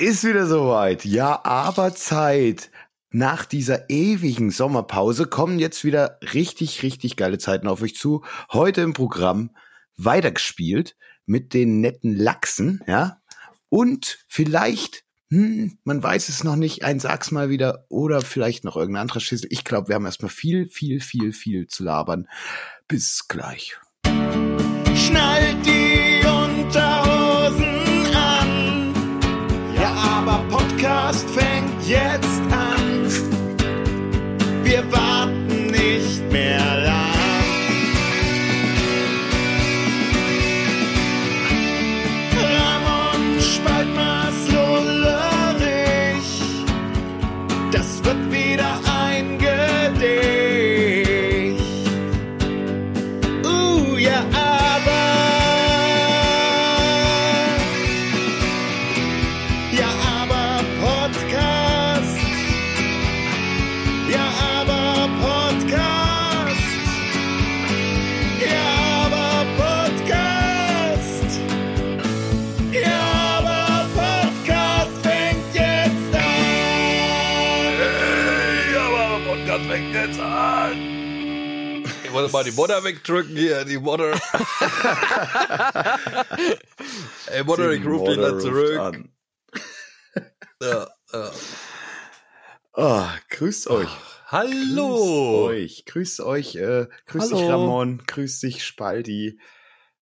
ist wieder soweit. Ja, aber Zeit. Nach dieser ewigen Sommerpause kommen jetzt wieder richtig, richtig geile Zeiten auf euch zu. Heute im Programm weitergespielt mit den netten Lachsen, ja. Und vielleicht, hm, man weiß es noch nicht, ein Sag's mal wieder oder vielleicht noch irgendein anderer Schissel. Ich glaube, wir haben erstmal viel, viel, viel, viel zu labern. Bis gleich. Schnallt die Podcast fängt jetzt mal die Mutter wegdrücken hier, die Mutter. Ey, Mutter, ich rufe dich ruft zurück. Ja, ja. Ah, grüßt euch. Grüßt Hallo. euch. Grüßt euch, äh, grüßt Hallo. dich Ramon, grüßt dich Spaldi.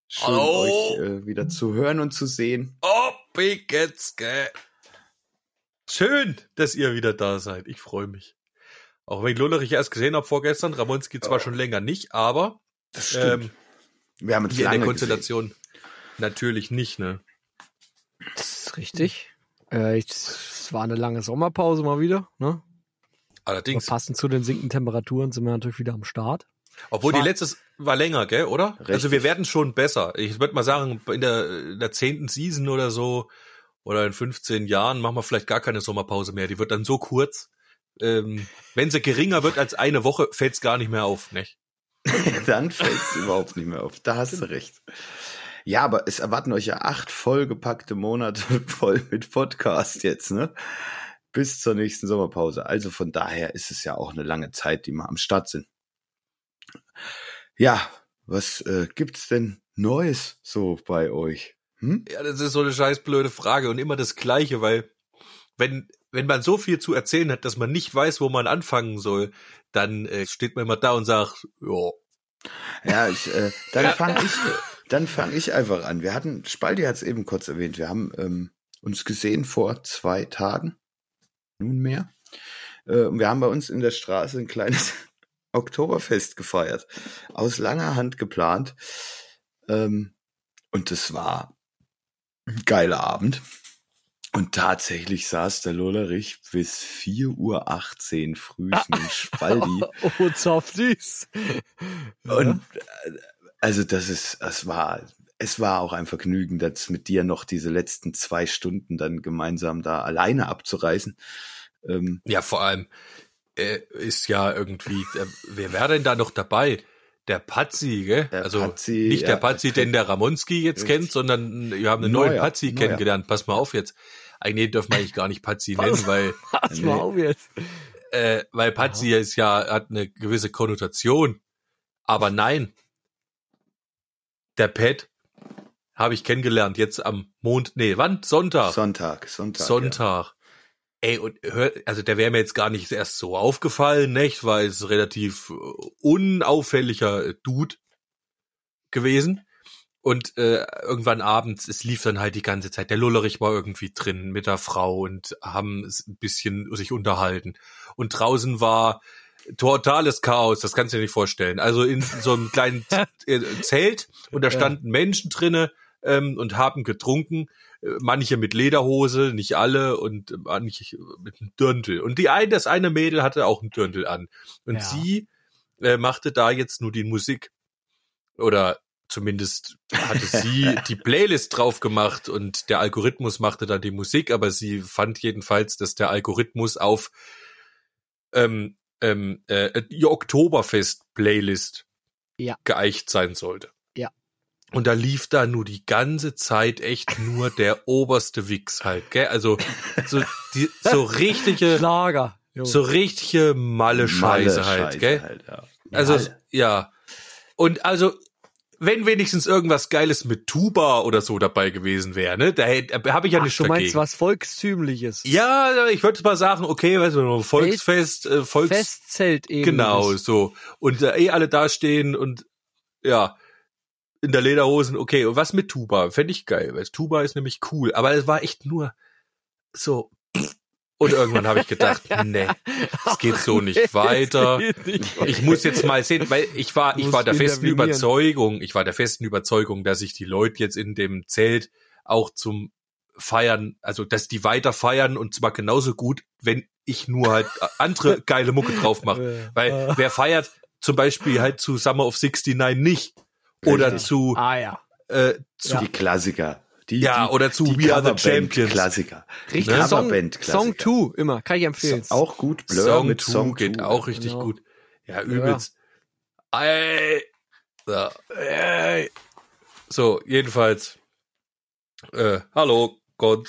Schön Hallo. euch äh, wieder zu hören und zu sehen. Oh, gell? Schön, dass ihr wieder da seid. Ich freue mich. Auch wenn ich Lullerich erst gesehen habe vorgestern, Ramonski zwar Oh. schon länger nicht, aber Das ähm, Wir haben hier in der Konstellation natürlich nicht, ne? Das ist richtig. Äh, ich- es war eine lange Sommerpause mal wieder. Ne? Aber Allerdings. passend zu den sinkenden Temperaturen sind wir natürlich wieder am Start. Obwohl die War- letztes war länger, gell, oder? Richtig. Also wir werden schon besser. Ich würde mal sagen, in der, in der zehnten Season oder so oder in 15 Jahren machen wir vielleicht gar keine Sommerpause mehr. Die wird dann so kurz. Ähm, wenn sie geringer wird als eine Woche, fällt es gar nicht mehr auf, nicht? Dann fällt es überhaupt nicht mehr auf. Da hast du recht. Ja, aber es erwarten euch ja acht vollgepackte Monate voll mit Podcast jetzt, ne? Bis zur nächsten Sommerpause. Also von daher ist es ja auch eine lange Zeit, die wir am Start sind. Ja, was äh, gibt's denn Neues so bei euch? Hm? Ja, das ist so eine scheiß blöde Frage und immer das Gleiche, weil wenn wenn man so viel zu erzählen hat, dass man nicht weiß, wo man anfangen soll, dann äh, steht man immer da und sagt, ja, Ja, ich, äh, dann fange ich, dann fange ich einfach an. Wir hatten, Spaldi hat es eben kurz erwähnt, wir haben ähm, uns gesehen vor zwei Tagen, nunmehr. Äh, und wir haben bei uns in der Straße ein kleines Oktoberfest gefeiert, aus langer Hand geplant. Ähm, und das war ein geiler Abend. Und tatsächlich saß der Lollerich bis 4.18 Uhr früh im Spaldi. Oh, Softies. Und äh, also das ist, es war, es war auch ein Vergnügen, das mit dir noch diese letzten zwei Stunden dann gemeinsam da alleine abzureißen. Ähm, Ja, vor allem äh, ist ja irgendwie, äh, wer wäre denn da noch dabei? Der Pazzi, gell? Der also Pazzi, nicht ja. der Pazzi, den der Ramonski jetzt Richtig. kennt, sondern wir haben einen neuen Neuer, Pazzi neuer. kennengelernt. Pass mal auf jetzt. Eigentlich dürfen wir eigentlich gar nicht Pazzi Was? nennen, weil Pass mal auf jetzt. äh, weil Pazzi ist ja hat eine gewisse Konnotation. Aber nein, der Pet habe ich kennengelernt jetzt am Mond, nee, wann? Sonntag. Sonntag, Sonntag. Sonntag. Ey, und hör, also der wäre mir jetzt gar nicht erst so aufgefallen, nicht? Weil es relativ äh, unauffälliger äh, Dude gewesen. Und äh, irgendwann abends, es lief dann halt die ganze Zeit. Der Lullerich war irgendwie drin mit der Frau und haben es ein bisschen sich unterhalten. Und draußen war totales Chaos, das kannst du dir nicht vorstellen. Also in so einem kleinen äh, Zelt und da Ja. standen Menschen drinne ähm, und haben getrunken. Äh, Manche mit Lederhose, nicht alle und manche mit einem Dirndl. Und die ein, das eine Mädel hatte auch einen Dirndl an. Und Ja. sie äh, machte da jetzt nur die Musik. Oder zumindest hatte sie die Playlist drauf gemacht und der Algorithmus machte dann die Musik, aber sie fand jedenfalls, dass der Algorithmus auf ähm, ähm, äh, die Oktoberfest-Playlist Ja. geeicht sein sollte. Und da lief da nur die ganze Zeit echt nur der oberste Wix halt, gell? Also so, die, so richtige, Schlager. Jo. so richtige Malle-Scheiße halt, Malle-Scheiße gell? halt, ja. Also Ja, es- ja. Und also wenn wenigstens irgendwas Geiles mit Tuba oder so dabei gewesen wäre, ne? Da, da habe ich ja Ach, nichts du meinst dagegen. was Volkstümliches. Ja, ich würde mal sagen, okay, weißt du, Volksfest, äh, Volks Festzelt eben. genau so und äh, eh alle dastehen und ja in der Lederhosen, okay. Und was mit Tuba? Fände ich geil, weil Tuba ist nämlich cool, aber es war echt nur so. Und irgendwann habe ich gedacht, nee, es geht so nicht weiter. Ich muss jetzt mal sehen, weil ich war, ich war der festen. Überzeugung, ich war der festen Überzeugung, dass sich die Leute jetzt in dem Zelt auch zum Feiern, also dass die weiter feiern und zwar genauso gut, wenn ich nur halt andere geile Mucke drauf mache. Weil Äh, wer feiert zum Beispiel halt zu Summer of 69 nicht oder zu, ah ja. äh, zu Ja. Die Klassiker. Die, Ja, die, oder zu die We Are the Coverband Champions. Klassiker. Richtig. Ne? Song, Coverband-Klassiker. Song 2, immer. Kann ich empfehlen. So, auch gut. Blur Song mit 2 Song geht 2. auch richtig Genau. gut. Ja, übelst. Ey. So. Ey. so, jedenfalls. Äh, hallo, Gott.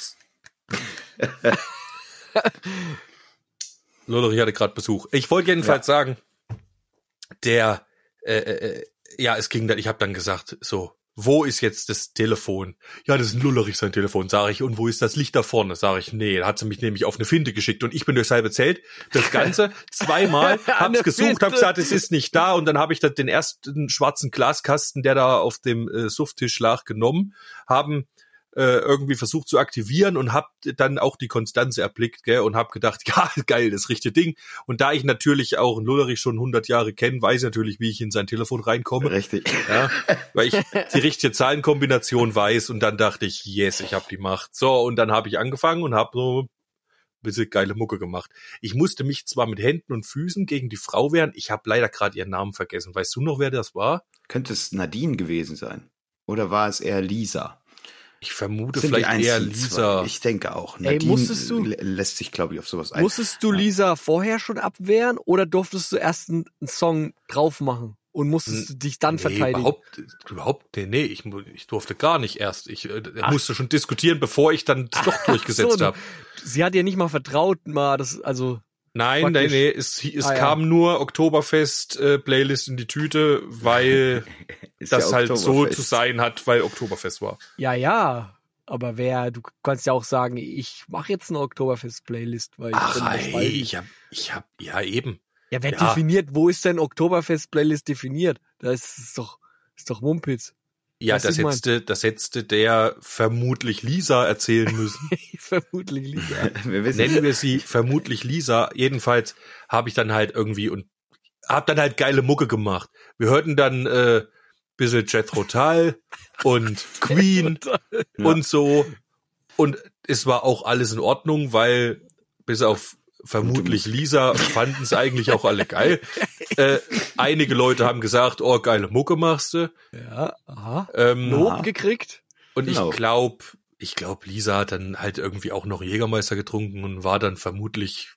Lollerich hatte gerade Besuch. Ich wollte jedenfalls sagen, der, äh, äh, ja, es ging dann, ich habe dann gesagt, so, wo ist jetzt das Telefon? Ja, das ist ein Lullerich sein Telefon, sage ich. Und wo ist das Licht da vorne? Sage ich, nee, da hat sie mich nämlich auf eine Finte geschickt und ich bin durchs halbe Zelt. Das Ganze zweimal, hab's gesucht, hab gesagt, es ist nicht da und dann habe ich da den ersten schwarzen Glaskasten, der da auf dem äh, Sufttisch lag, genommen, haben äh, irgendwie versucht zu aktivieren und hab dann auch die Konstanze erblickt gell, und hab gedacht, ja, geil, das richtige Ding. Und da ich natürlich auch einen Lullerich schon 100 Jahre kenne, weiß ich natürlich, wie ich in sein Telefon reinkomme. Richtig. Ja, weil ich die richtige Zahlenkombination weiß und dann dachte ich, yes, ich habe die Macht. So, und dann habe ich angefangen und habe so ein bisschen geile Mucke gemacht. Ich musste mich zwar mit Händen und Füßen gegen die Frau wehren, ich habe leider gerade ihren Namen vergessen. Weißt du noch, wer das war? Könnte es Nadine gewesen sein? Oder war es eher Lisa? Ich vermute Sind vielleicht eher Lisa. zwei? Ich denke auch. Ey, Nadine musstest du- lä- lässt sich, glaube ich, auf sowas ein. Musstest du Lisa vorher schon abwehren oder durftest du erst einen, einen Song drauf machen und musstest du dich dann Nee, verteidigen? überhaupt, überhaupt, nee, nee, ich, ich durfte gar nicht erst. Ich äh, musste schon diskutieren, bevor ich dann doch durchgesetzt so, habe. Sie hat dir nicht mal vertraut, mal das, also Nein, nein, nee, es, es Ah, ja. kam nur Oktoberfest-Playlist in die Tüte, weil das ja halt so zu sein hat, weil Oktoberfest war. ja, ja. Aber wer, du kannst ja auch sagen, ich mache jetzt eine Oktoberfest-Playlist, weil ich Ach, ey, ich hab, ich hab, ja eben. Ja, wer Ja. definiert, wo ist denn Oktoberfest-Playlist definiert? Das ist doch, ist doch Mumpitz. Ja, Weißt das hätte, das hätte der vermutlich Lisa erzählen müssen. Vermutlich Lisa. Wir wissen Nennen wir sie vermutlich Lisa. Jedenfalls habe ich dann halt irgendwie und hab dann halt geile Mucke gemacht. Wir hörten dann äh, bisschen Jethro Tull und Queen Ja. und so. Und es war auch alles in Ordnung, weil bis auf vermutlich Lisa fanden es eigentlich auch alle geil. Äh, einige Leute haben gesagt, oh, geile Mucke machst du. Ja, aha. Ähm, Lob gekriegt. und Genau. ich glaube, ich glaube, Lisa hat dann halt irgendwie auch noch Jägermeister getrunken und war dann vermutlich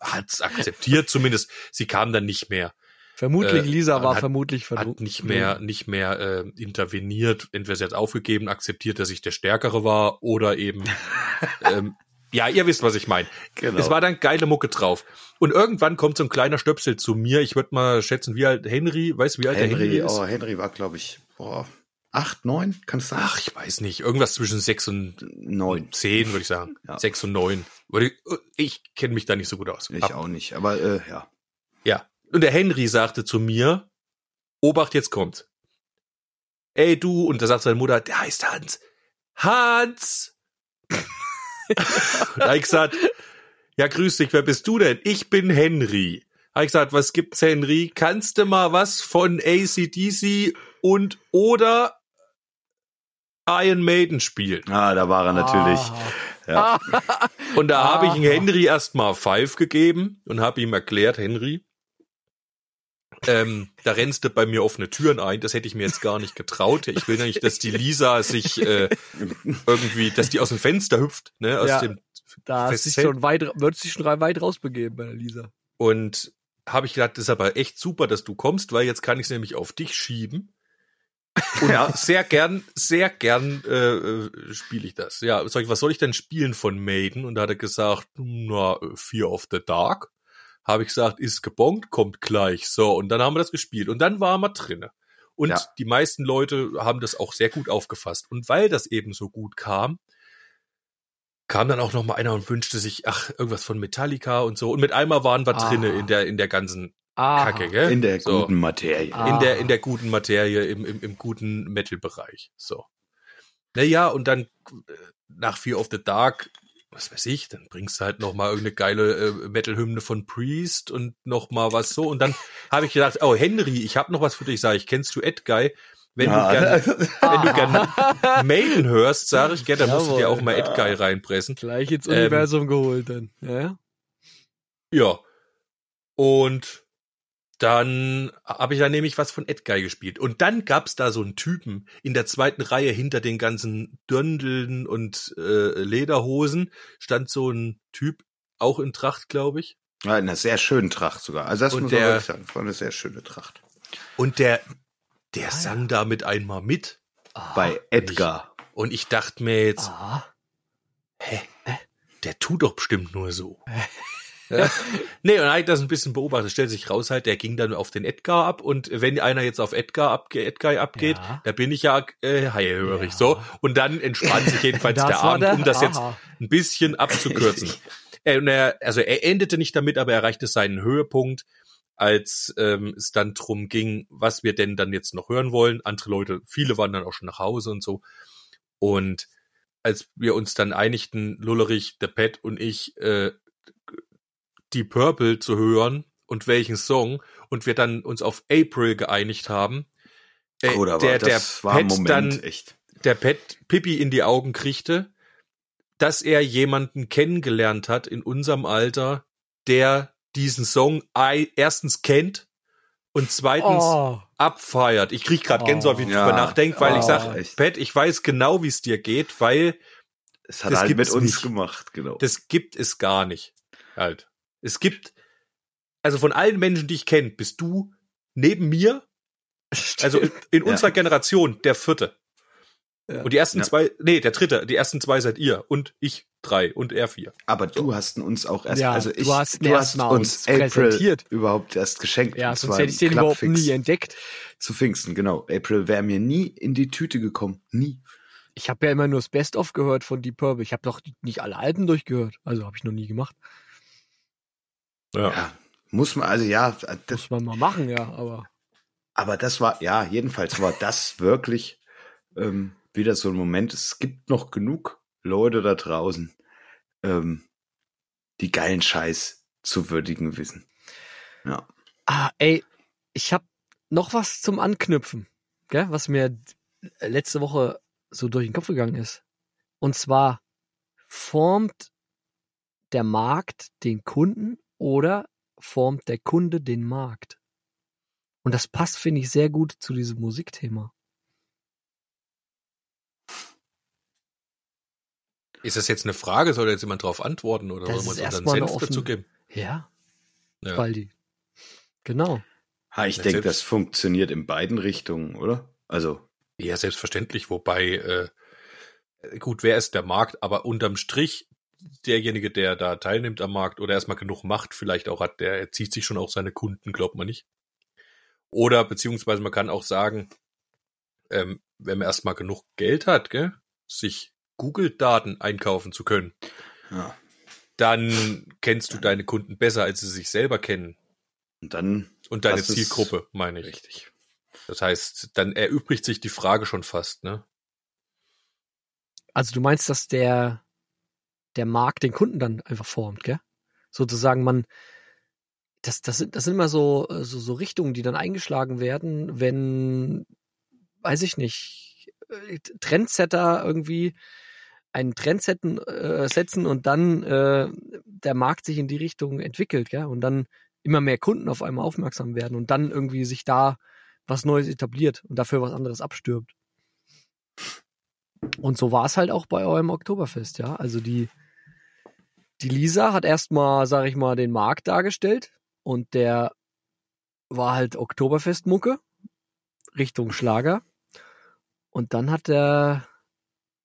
hat's akzeptiert zumindest. Sie kam dann nicht mehr, Vermutlich Äh, Lisa war hat- vermutlich verdru- hat nicht mehr, nicht mehr äh, interveniert. Entweder sie hat aufgegeben, akzeptiert, dass ich der Stärkere war oder eben, ähm, ja, ihr wisst, was ich meine. Genau. Es war dann geile Mucke drauf. Und irgendwann kommt so ein kleiner Stöpsel zu mir. Ich würde mal schätzen, wie alt Henry, weißt du, wie alt der Henry, Henry ist? oh, Henry war, glaube ich, boah, acht, neun, kann es sein? Ach, ich weiß nicht. Irgendwas zwischen sechs und neun. zehn, würde ich sagen. Ja. Sechs und neun. Ich, ich kenne mich da nicht so gut aus. Ich Ab- auch nicht, aber äh, ja. Ja. Und der Henry sagte zu mir, Obacht, jetzt kommt. Ey, du, und da sagt seine Mutter, der heißt Hans. Hans! Und da hab ich gesagt, ja, grüß dich, wer bist du denn? Ich bin Henry. Hab ich gesagt, was gibt's, Henry? Kannst du mal was von ACDC und oder Iron Maiden spielen? Ah, da war er natürlich. Ah. Ja. Und da habe ich. Henry erstmal Five gegeben und habe ihm erklärt, Henry, ähm, da rennst du bei mir offene Türen ein. Das hätte ich mir jetzt gar nicht getraut. Ich will ja nicht, dass die Lisa sich äh, irgendwie, dass die aus dem Fenster hüpft, ne, aus Ja. dem Da hast dich schon weit, würdest dich schon weit rausbegeben bei der Lisa. Und habe ich gedacht, das ist aber echt super, dass du kommst, weil jetzt kann ich es nämlich auf dich schieben. Und sehr gern, sehr gern äh, äh, spiele ich das. Ja, sag ich, was soll ich denn spielen von Maiden? Und da hat er gesagt, na, Fear of the Dark. Habe ich gesagt, ist gebongt, kommt gleich. So, und dann haben wir das gespielt. Und dann waren wir drinne. Und Ja. die meisten Leute haben das auch sehr gut aufgefasst. Und weil das eben so gut kam, kam dann auch noch mal einer und wünschte sich, ach, irgendwas von Metallica und so. Und mit einmal waren wir Ah. drinne in der, in der ganzen Ah, Kacke, gell? In der so. guten Materie. Ah. in der in der guten Materie im im, im guten Metal-Bereich. So. Naja und dann äh, nach Fear of the Dark, was weiß ich, dann bringst du halt noch mal irgendeine geile äh, Metal-Hymne von Priest und noch mal was so und dann habe ich gedacht, oh Henry, ich habe noch was für dich. Sag ich, kennst du Edguy? Wenn Ja. du gern wenn du gern Maiden hörst, sage ich, gell, dann musst du dir Jawohl. auch mal Edguy reinpressen. Gleich ins Ähm, Universum geholt dann. Ja? Ja. Und dann habe ich da nämlich was von Edguy gespielt. Und dann gab's da so einen Typen in der zweiten Reihe hinter den ganzen Döndeln und äh, Lederhosen stand so ein Typ, auch in Tracht, glaube ich. Ja, in einer sehr schönen Tracht sogar. Also das Und muss man der- wirklich sagen. Das war eine sehr schöne Tracht. Und der, der Ah, sang damit einmal mit. Bei Edgar. Und ich dachte mir jetzt, Ah. hä, der tut doch bestimmt nur so. ja. Nee, und ich das ein bisschen beobachtet. Stellt sich raus halt, der ging dann auf den Edgar ab und wenn einer jetzt auf Edgar abge Edgar abgeht, Ja. da bin ich ja äh, heilhörig Ja. so. Und dann entspannt sich jedenfalls der Abend, der- um das jetzt Aha. ein bisschen abzukürzen. Und er, also er endete nicht damit, aber er erreichte seinen Höhepunkt, als ähm, es dann drum ging, was wir denn dann jetzt noch hören wollen. Andere Leute, viele waren dann auch schon nach Hause und so. Und als wir uns dann einigten, Lullerich, der Pet und ich, äh, die Purple zu hören und welchen Song und wir dann uns auf April geeinigt haben, äh, Oder aber der, das der Pet Moment, dann echt. der Pet Pippi in die Augen kriegte, dass er jemanden kennengelernt hat in unserem Alter, der diesen Song erstens kennt und zweitens Oh. abfeiert. Ich krieg gerade Oh. Gänsehaut, wie ich Ja. drüber nachdenke, weil ich Oh, sag, echt. Pet, ich weiß genau, wie es dir geht, weil Es hat das halt mit uns nicht. gemacht, genau. das gibt es gar nicht. Halt. Es gibt, also von allen Menschen, die ich kenne, bist du neben mir, also in, in Ja. unserer Generation, der vierte. Ja. Und die ersten Ja. zwei, nee, der dritte, die ersten zwei seid ihr und ich drei und er vier. Aber du hast uns auch erst, Ja, also du ich, hast ihn du hast uns uns April präsentiert. überhaupt erst geschenkt. ja, sonst hätte ich den überhaupt nie entdeckt. Zu Pfingsten, genau. April wäre mir nie in die Tüte gekommen. Nie. Ich habe ja immer nur das Best-of gehört von Deep Purple. Ich habe doch nicht alle Alben durchgehört. Also habe ich noch nie gemacht. Ja. Muss man, also ja, das, Muss man mal machen, ja. Aber aber das war, ja, jedenfalls war das wirklich ähm, wieder so ein Moment. Es gibt noch genug Leute da draußen, ähm, die geilen Scheiß zu würdigen wissen. Ja. Ah, ey, ich habe noch was zum Anknüpfen, gell, was mir letzte Woche so durch den Kopf gegangen ist. Und zwar formt der Markt den Kunden oder formt der Kunde den Markt? Und das passt, finde ich, sehr gut zu diesem Musikthema. Ist das jetzt eine Frage? Soll da jetzt jemand drauf antworten oder Das uns unseren erstmal eine Senf dazu offene- geben? Ja, Ja. Baldi. Genau. Ha, ich Ja, denke, das funktioniert in beiden Richtungen, oder? Also, Ja, selbstverständlich, wobei, äh, gut, wer ist der Markt, aber unterm Strich, derjenige, der da teilnimmt am Markt oder erstmal genug Macht vielleicht auch hat, der zieht sich schon auch seine Kunden, glaubt man nicht. Oder beziehungsweise man kann auch sagen, ähm, wenn man erstmal genug Geld hat, gell, sich Google-Daten einkaufen zu können, ja. dann kennst du deine Kunden besser, als sie sich selber kennen. Und dann Und deine Zielgruppe, meine ich. richtig. Das heißt, dann erübrigt sich die Frage schon fast, ne? Also du meinst, dass der, der Markt den Kunden dann einfach formt, gell? Sozusagen man, das, das, sind, das sind immer so, so, so Richtungen, die dann eingeschlagen werden, wenn, weiß ich nicht, äh, Trendsetter irgendwie einen Trend setzen, äh, setzen und dann äh, der Markt sich in die Richtung entwickelt, gell? Und dann immer mehr Kunden auf einmal aufmerksam werden und dann irgendwie sich da was Neues etabliert und dafür was anderes abstirbt. Und so war es halt auch bei eurem Oktoberfest, ja. Also die, die Lisa hat erstmal, sag ich mal, den Markt dargestellt und der war halt Oktoberfestmucke Richtung Schlager. Und dann hat der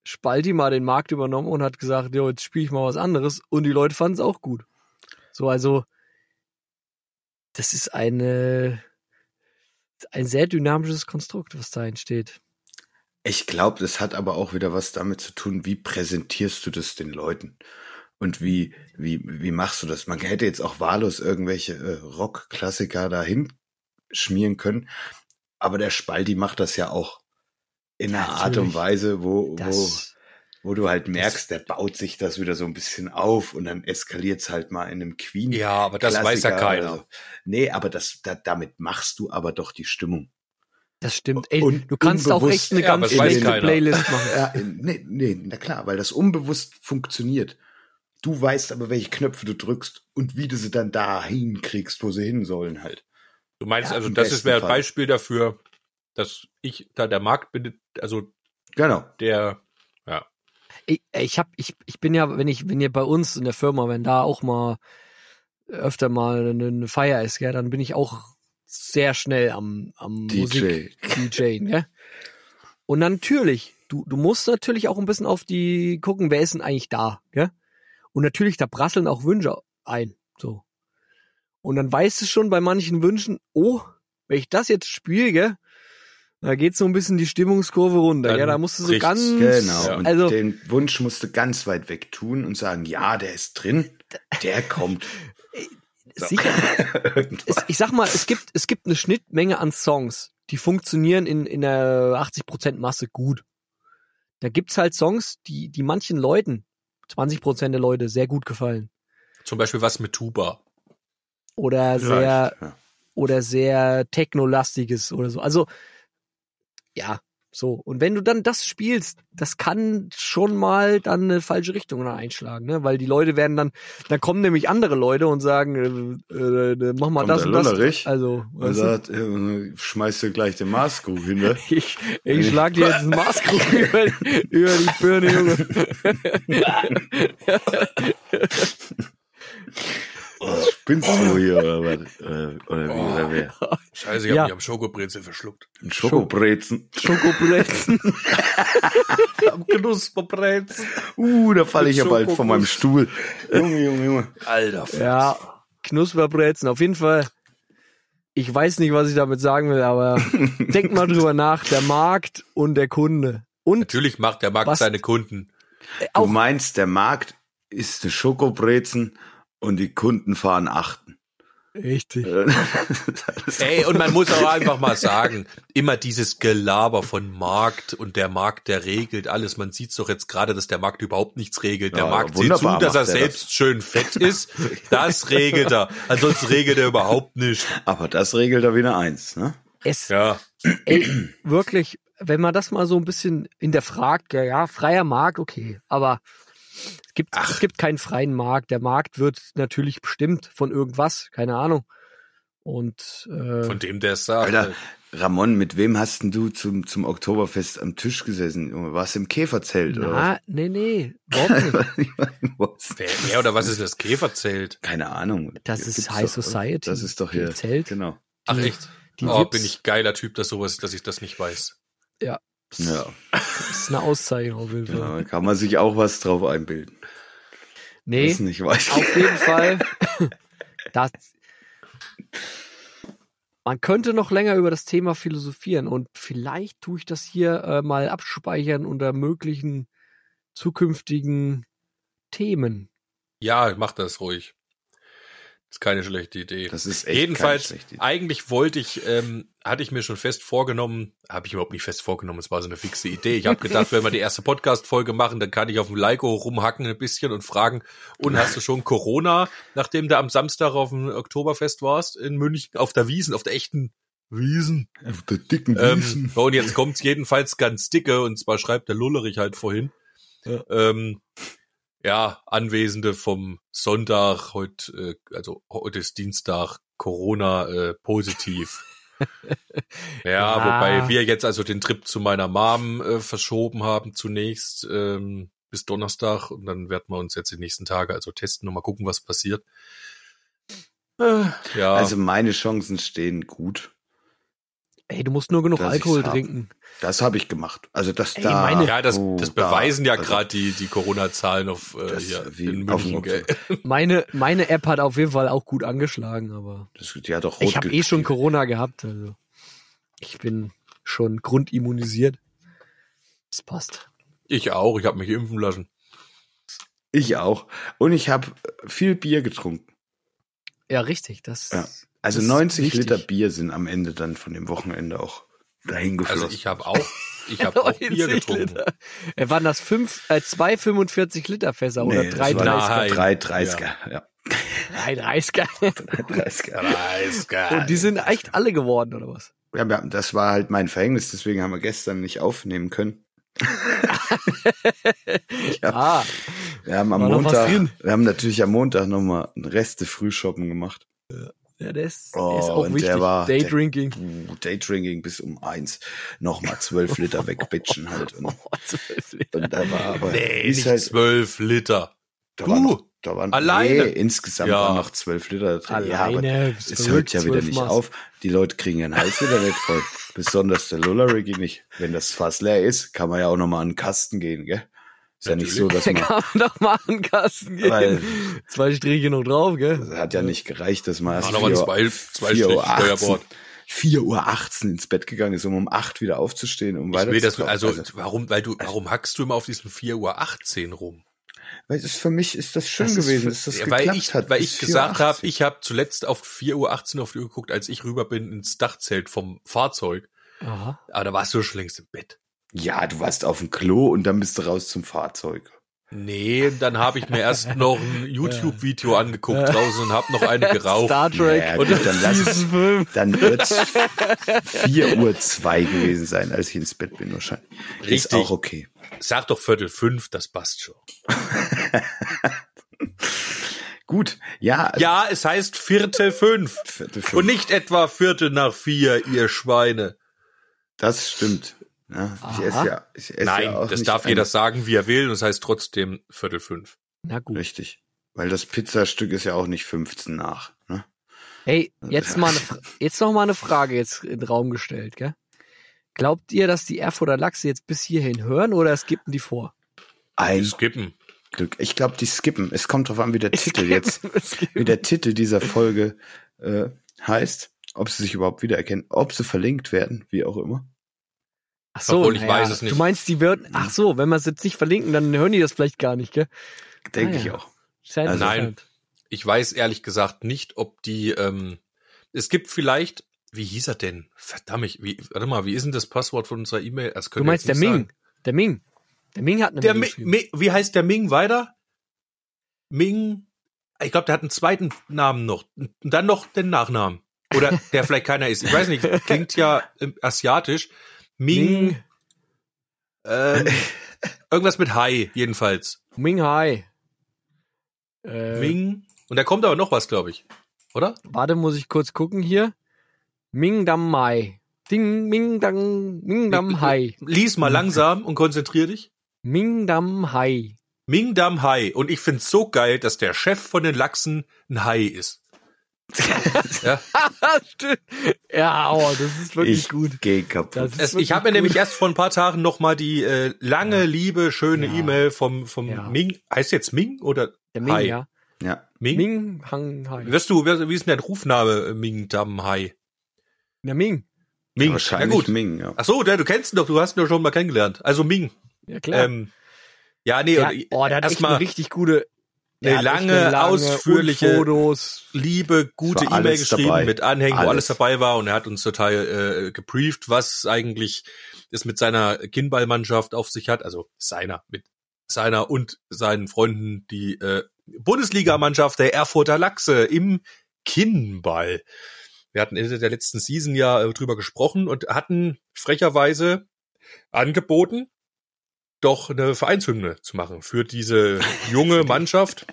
Spalti mal den Markt übernommen und hat gesagt, jo, jetzt spiele ich mal was anderes. Und die Leute fanden es auch gut. So, also, das ist eine, ein sehr dynamisches Konstrukt, was da entsteht. Ich glaube, das hat aber auch wieder was damit zu tun, wie präsentierst du das den Leuten? Und wie, wie, wie machst du das? Man hätte jetzt auch wahllos irgendwelche äh, Rock-Klassiker dahin schmieren können. Aber der Spalti macht das ja auch in einer Ja, Art und natürlich. Weise, wo, wo, Das, wo du halt merkst, der baut sich das wieder so ein bisschen auf und dann eskaliert's halt mal in einem Queen. Ja, aber das weiß ja keiner. so. Nee, aber das, da, damit machst du aber doch die Stimmung. das stimmt. Ey, Und du kannst auch echt eine Ja, ganz schlechte. Playlist machen. Ja, in- nee, nee, na klar, weil das unbewusst funktioniert. Du weißt aber, welche Knöpfe du drückst und wie du sie dann dahin kriegst, wo sie hin sollen halt. Du meinst Ja, also, das ist wäre ein. Beispiel dafür, dass ich da der Markt bin, also Genau. der, Ich, ich hab, ich, ich bin ja, wenn ich, wenn ihr bei uns in der Firma, wenn da auch mal öfter mal eine, Feier ist, gell, dann bin ich auch sehr schnell am, am DJ. Musik DJ, gell? Und natürlich, du, du musst natürlich auch ein bisschen auf die gucken, wer ist denn eigentlich da, gell? Und natürlich, da prasseln auch Wünsche ein, so. Und dann weißt du schon bei manchen Wünschen, oh, wenn ich das jetzt spiele, da geht so ein bisschen die Stimmungskurve runter, Dann gell? Da musst du so ganz, Genau. Ja. Und also, den Wunsch musst du ganz weit weg tun und sagen, ja, der ist drin, der kommt. So. sicher, es, ich sag mal, es gibt, es gibt eine Schnittmenge an Songs, die funktionieren in, in der 80% Masse gut. Da gibt's halt Songs, die, die manchen Leuten, 20% der Leute, sehr gut gefallen. zum Beispiel was mit Tuba. Oder sehr, ja. oder sehr technolastiges oder so. Also, ja, so. Und wenn du dann das spielst, das kann schon mal dann eine falsche Richtung einschlagen, ne? Weil die Leute werden dann, dann kommen nämlich andere Leute und sagen, äh, äh, mach mal Kommt das und das. Also, Und sagt, äh, schmeißt du gleich den Maßkrug hin, ne? Ich, ich schlag dir jetzt einen Maßkrug über, über die Birne, Junge. Was spinnst du hier, oder was? Oder, oder wie, Oh. oder wer? Scheiße, ich Ja. hab mich am Schokobrezel verschluckt. Ein Schokobrezen. Schokobrezen. Am Knusperbrezel. Uh, da falle ich ja bald von meinem. Stuhl. Junge, Junge, Junge. Alter. Fritz. Ja, Knusperbrezen. Auf jeden Fall. Ich weiß nicht, was ich damit sagen will, aber denk mal drüber nach. Der Markt und der Kunde. Und Natürlich macht der Markt Was- seine Kunden. Du auch, meinst, der Markt ist eine Schokobrezen und die Kunden fahren achten. richtig. Äh, Ey, und man muss auch einfach mal sagen, immer dieses Gelaber von Markt und der Markt, der regelt alles. Man sieht doch jetzt gerade, dass der Markt überhaupt nichts regelt. Der Ja, Markt sieht zu, dass er selbst schön fett ist. Das regelt er. Ansonsten regelt er überhaupt nicht. Aber das regelt er wieder eins, ne? Es, Ja. ey, wirklich, wenn man das mal so ein bisschen hinterfragt, ja, ja, freier Markt, okay, aber es gibt, Ach. es gibt keinen freien Markt. Der Markt wird natürlich bestimmt von irgendwas, keine Ahnung. Und äh, Von dem, der es sagt. Alter, Ramon, mit wem hast denn du zum, zum Oktoberfest am Tisch gesessen? Warst du im Käferzelt oder na, nee, nee, überhaupt nicht. was? Wer, wer oder was ist das Käferzelt? Keine Ahnung. Das Hier ist High doch, oder? Society. Das ist doch hier. Zelt. Genau. Ach Die- echt? die oh, Vips. bin ich geiler Typ, dass sowas, dass ich das nicht weiß. Ja, Das ist eine Auszeichnung auf jeden Fall. ja, da kann man sich auch was drauf einbilden. Nee, Ist nicht weiß. auf jeden Fall. Das, man könnte noch länger über das Thema philosophieren und vielleicht tue ich das hier äh, mal abspeichern unter möglichen zukünftigen Themen. Ja, mach das ruhig. Ist keine schlechte Idee. Das ist echt Jedenfalls, keine schlechte Idee. eigentlich wollte ich, ähm, hatte ich mir schon fest vorgenommen, habe ich überhaupt nicht fest vorgenommen, es war so eine fixe Idee. Ich habe gedacht, wenn wir die erste Podcast-Folge machen, dann kann ich auf dem Leiko rumhacken ein bisschen und fragen, und hast du schon Corona, nachdem du am Samstag auf dem Oktoberfest warst in München, auf der Wiesen, auf der echten Wiesen? Auf der dicken Ähm, Wiesen. und jetzt kommt's jedenfalls ganz dicke, und zwar schreibt der Lullerich halt vorhin. Ja. Ähm, ja, Anwesende vom Sonntag, heute, äh, also heute ist Dienstag, Corona äh, positiv. ja, Ja. wobei wir jetzt also den Trip zu meiner Mom äh, verschoben haben zunächst ähm, bis Donnerstag und dann werden wir uns jetzt die nächsten Tage also testen und mal gucken, was passiert. Äh, ja, Also meine Chancen stehen gut. Ey, du musst nur genug Dass Alkohol hab. trinken. Das habe ich gemacht. Also das Ey, da. meine- Ja, das, oh, das da- beweisen ja also gerade die, die Corona-Zahlen auf äh, Das hier wie in auf München. Gell? Meine, meine App hat auf jeden Fall auch gut angeschlagen, aber Das, die hat ich rot habe eh schon Corona gehabt. Also ich bin schon grundimmunisiert. Das passt. Ich auch, ich habe mich impfen lassen. Ich auch. Und ich habe viel Bier getrunken. Ja, richtig. Das Ja. Also Das ist 90 wichtig. Liter Bier sind am Ende dann von dem Wochenende auch dahin geflossen. Also ich habe auch, ich habe auch Bier 90 getrunken. Liter. Äh, waren das fünf, äh, zwei 45 Liter Fässer oder Nee, das drei war 30er? Nein. drei 30er. Ja. Drei 30er. Drei 30er. Und die sind echt alle geworden, oder was? Ja, das war halt mein Verhängnis, deswegen haben wir gestern nicht aufnehmen können. Ja. Ah, Wir haben am Montag, wir haben natürlich am Montag nochmal Reste Frühshoppen gemacht. Ja, der ist, Oh, der ist auch wichtig. war- Daydrinking. Uh, Daydrinking bis um eins. Nochmal zwölf Liter wegbitchen halt. Und, Oh, Liter. und da war aber, Nee, nicht halt, zwölf Liter. da Du, waren noch, da waren, alleine? Nee, insgesamt Ja. waren noch zwölf Liter drin. Ja, aber Alleine. es hört ja wieder nicht Maß. auf. Die Leute kriegen ihren Hals wieder nicht voll. Besonders der Lulla Ricky nicht. Wenn das Fass leer ist, kann man ja auch nochmal an den Kasten gehen, gell? Ist ja nicht so, dass Da man, kann man doch mal an den Kasten gehen. Weil- Zwei Striche noch drauf, gell? es hat ja nicht gereicht, dass man erst War nochmal 4 zwei, zwei vier Strich Uhr 18 Steuerbord. 4 Uhr 18 ins Bett gegangen ist, um um 8 wieder aufzustehen, um weiter das, zu also, warum, weil du, warum hackst du immer auf diesen 4 Uhr 18 rum? Weil es für mich ist das schön Das ist gewesen, für- dass das Ja, geklappt weil ich, hat. weil ich gesagt 4.18 Uhr. habe, ich habe zuletzt auf 4 Uhr 18 auf die Uhr geguckt, als ich rüber bin ins Dachzelt vom Fahrzeug. Aha. Aber da warst du schon längst im Bett. Ja, du warst auf dem Klo und dann bist du raus zum Fahrzeug. Nee, dann habe ich mir erst noch ein YouTube-Video angeguckt draußen und habe noch eine geraucht. Star Trek. Ja, Und gut, dann lass 5. dann wird's 4 Uhr 2 gewesen sein, als ich ins Bett bin wahrscheinlich. Ist Richtig. auch okay. Sag doch Viertel fünf, das passt schon. Gut, ja. Ja, es heißt Viertel fünf. Viertel Und fünf. nicht etwa Viertel nach vier, ihr Schweine. Das stimmt. Ja, ich esse ja, ich esse Nein, ja auch das nicht darf jeder sagen, wie er will, und es heißt trotzdem Viertel fünf. Na gut. Richtig. Weil das Pizzastück ist ja auch nicht 15 nach. Ne? Hey, jetzt mal eine, Fra- jetzt noch mal eine Frage jetzt in den Raum gestellt, gell? Glaubt ihr, dass die Erfurter Lachse jetzt bis hierhin hören oder skippen die vor? Ein Skippen. Glück. Ich glaube, die skippen. Es kommt drauf an, wie der Titel Skippen, jetzt, skippen. wie der Titel dieser Folge äh, heißt. Ob sie sich überhaupt wiedererkennen, ob sie verlinkt werden, wie auch immer. Ach so, Obwohl, ich naja, weiß es nicht. Du meinst, die würden, ach so, wenn wir es jetzt nicht verlinken, dann hören die das vielleicht gar nicht, gell? Denke Ah, ich ja. auch. Sehr Also- interessant. Ich weiß ehrlich gesagt nicht, ob die, ähm, es gibt vielleicht, wie hieß er denn? Verdammt, wie, warte mal, wie ist denn das Passwort von unserer E-Mail? Du meinst der Ming. sagen. Der Ming. Der Ming hat eine Der. Mi, wie heißt der Ming weiter? Ming, ich glaube, der hat einen zweiten Namen noch. Und dann noch den Nachnamen. Oder der vielleicht keiner ist. Ich weiß nicht, klingt ja ähm, asiatisch. Ming, Ming. ähm, irgendwas mit Hai, jedenfalls. Ming Hai. Äh, Ming. Und da kommt aber noch was, glaube ich. Oder? Warte, muss ich kurz gucken hier. Ming Dam Mai. Ding, Ming Dang, Ming Dam Hai. Lies mal langsam und konzentrier dich. Ming Dam Hai. Ming Dam Hai. Und ich find's so geil, dass der Chef von den Lachsen ein Hai ist. ja. Stimmt. Ja, oh, das ist wirklich Ich gut. gehe kaputt. Das ist Es, ich habe mir nämlich erst vor ein paar Tagen noch mal die äh, lange, liebe, schöne Ja. E-Mail vom, vom Ja. Ming. Heißt jetzt Ming oder Der Ming, Hai. ja. ja. Ming? Ming Hang Hai. Wirst du, wie ist denn dein Rufname, Ming Dam Hai? Der Ming. Ming. Wahrscheinlich ja gut. Ming, ja. Ach so, der, du kennst ihn doch, du hast ihn doch schon mal kennengelernt. Also Ming. Ja, klar. Ähm, ja, nee, ja, und oh, der hat echt erstmal eine richtig gute, eine hat echt lange, ausführliche- Fotos. liebe, gute E-Mail geschrieben dabei. mit Anhängen, wo alles Alles. dabei war und er hat uns total äh, gebrieft, was eigentlich es mit seiner Kinnballmannschaft auf sich hat, also seiner, mit seiner und seinen Freunden die äh, Bundesligamannschaft der Erfurter Lachse im Kinnball. Wir hatten Ende der letzten Season ja äh, drüber gesprochen und hatten frecherweise angeboten, doch eine Vereinshymne zu machen für diese junge Mannschaft,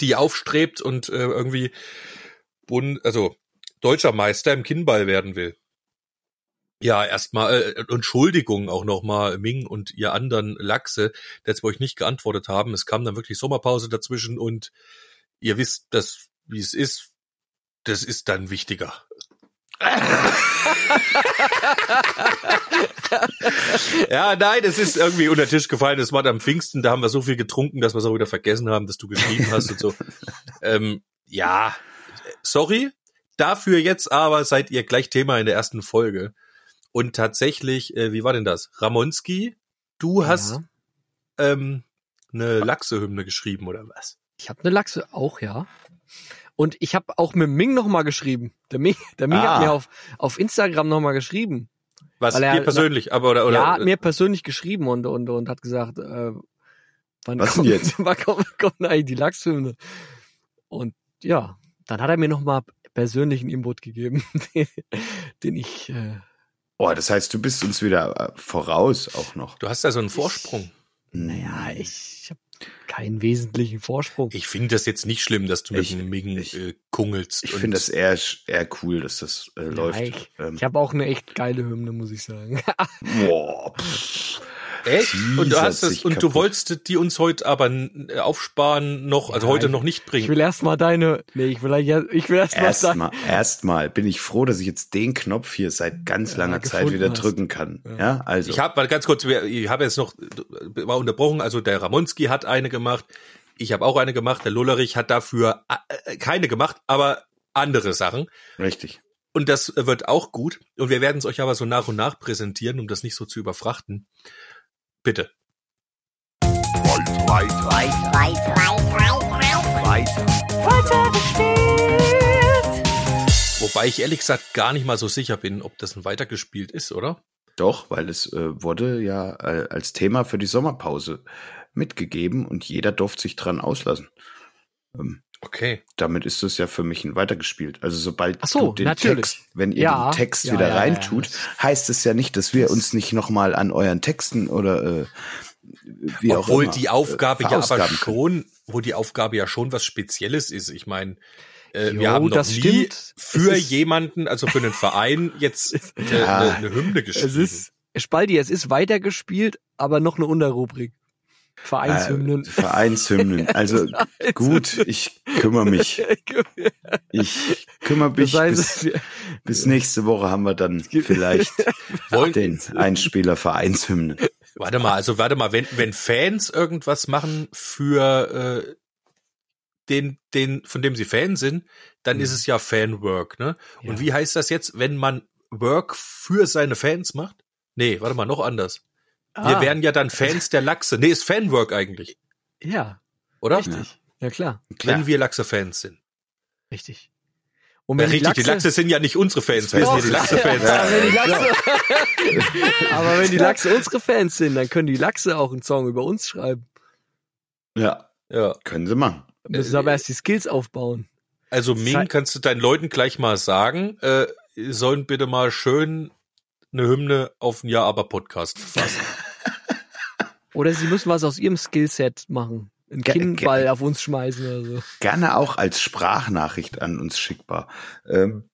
die aufstrebt und äh, irgendwie Bund, also deutscher Meister im Kinnball werden will. Ja, erstmal äh, Entschuldigung auch nochmal Ming und ihr anderen Lachse, dass wir euch nicht geantwortet haben. Es kam dann wirklich Sommerpause dazwischen und ihr wisst, dass wie es ist, das ist dann wichtiger. Ja, nein, es ist irgendwie unter den Tisch gefallen. Es war am Pfingsten, da haben wir so viel getrunken, dass wir es auch wieder vergessen haben, dass du geschrieben hast und so. ähm, ja, sorry. Dafür jetzt aber seid ihr gleich Thema in der ersten Folge. Und tatsächlich, äh, wie war denn das? Ramonski, du hast Ja. ähm, eine Lachse-Hymne geschrieben oder was? Ich habe eine Lachse auch, ja. Und ich habe auch mit Ming noch mal geschrieben. Der Ming, der Ming Ah. hat mir auf, auf Instagram noch mal geschrieben. Was er- dir persönlich, aber oder oder ja, hat mir persönlich geschrieben und, und, und hat gesagt, äh, wann Was denn kommt, jetzt? wann kommt, kommt eigentlich die Lachshymne? Und ja, dann hat er mir noch mal persönlichen Input gegeben, den, den ich äh, Oh, das heißt, du bist uns wieder äh, voraus auch noch. du hast da so einen Vorsprung. Naja, ich habe keinen wesentlichen Vorsprung. Ich finde das jetzt nicht schlimm, dass du mit Ich- einem Ming ich- äh, kungelst. Ich finde das eher, eher cool, dass das äh, läuft. ich Ähm, ich habe auch eine echt geile Hymne, muss ich sagen. boah, pff. Echt? Und du hast es, und du kaputt. wolltest die uns heute aber n- aufsparen noch, also Ja, heute ich- noch nicht Ich bringen. will erst mal deine, nee, ich will, ich will erst mal deine, Erstmal, erstmal bin ich froh, dass ich jetzt den Knopf hier seit ganz Ja, langer Zeit wieder hast. drücken kann. Ja. Ja, also. Ich habe ganz kurz, ich habe jetzt noch war unterbrochen. Also der Ramonski hat eine gemacht, ich habe auch eine gemacht. Der Lullerich hat dafür äh, keine gemacht, aber andere Sachen. richtig. Und das wird auch gut. Und wir werden es euch aber so nach und nach präsentieren, um das nicht so zu überfrachten. Bitte. Wobei ich ehrlich gesagt gar nicht mal so sicher bin, ob das ein weitergespielt ist, oder? Doch, weil es äh, wurde ja äh, als Thema für die Sommerpause mitgegeben und jeder durfte sich dran auslassen. Ähm, Okay. damit ist es ja für mich ein weitergespielt. Also sobald Ach so, du den natürlich. Text, wenn ihr Ja, den Text ja, wieder ja, reintut, ja. heißt es ja nicht, dass wir uns nicht nochmal an euren Texten oder äh, wie auch Obwohl immer, die Aufgabe äh, ja aber schon, wo die Aufgabe ja schon was Spezielles ist. Ich meine, äh, Jo, wir haben noch das nie stimmt. für jemanden, also für einen Verein, jetzt eine, Ja. eine, eine Hymne geschrieben. Es ist, Spaldi, es ist weitergespielt, aber noch eine Unterrubrik. Vereinshymnen. Äh, Vereinshymnen. Also gut, ich kümmere mich. Ich kümmere mich. das bis, heißt, wir, bis nächste Woche haben wir dann vielleicht den Einspieler Vereinshymnen. warte mal, also warte mal, wenn, wenn Fans irgendwas machen für äh, den, den, von dem sie Fan sind, dann Mhm. ist es ja Fanwork, ne? Und Ja. wie heißt das jetzt, wenn man Work für seine Fans macht? Nee, warte mal, noch anders. Wir Ah, wären ja dann Fans der Lachse. Nee, ist Fanwork eigentlich, ja, oder? richtig. Ja, klar, Klar. Wenn wir Lachse-Fans sind. richtig. Und Ja, richtig, die Lachse sind ja nicht unsere Fans, wir sind ja die Lachse-Fans. Ja. Aber wenn die Lachse, aber wenn die Lachse unsere Fans sind, dann können die Lachse auch einen Song über uns schreiben. Ja, Ja. können sie machen. Müssen aber erst die Skills aufbauen. Also Ming, kannst du deinen Leuten gleich mal sagen, äh, sie sollen bitte mal schön eine Hymne auf ein Ja aber Podcast fassen. Oder sie müssen was aus ihrem Skillset machen. Einen Ge- Kinnball auf uns schmeißen oder so. Gerne auch als Sprachnachricht an uns schickbar. Ähm,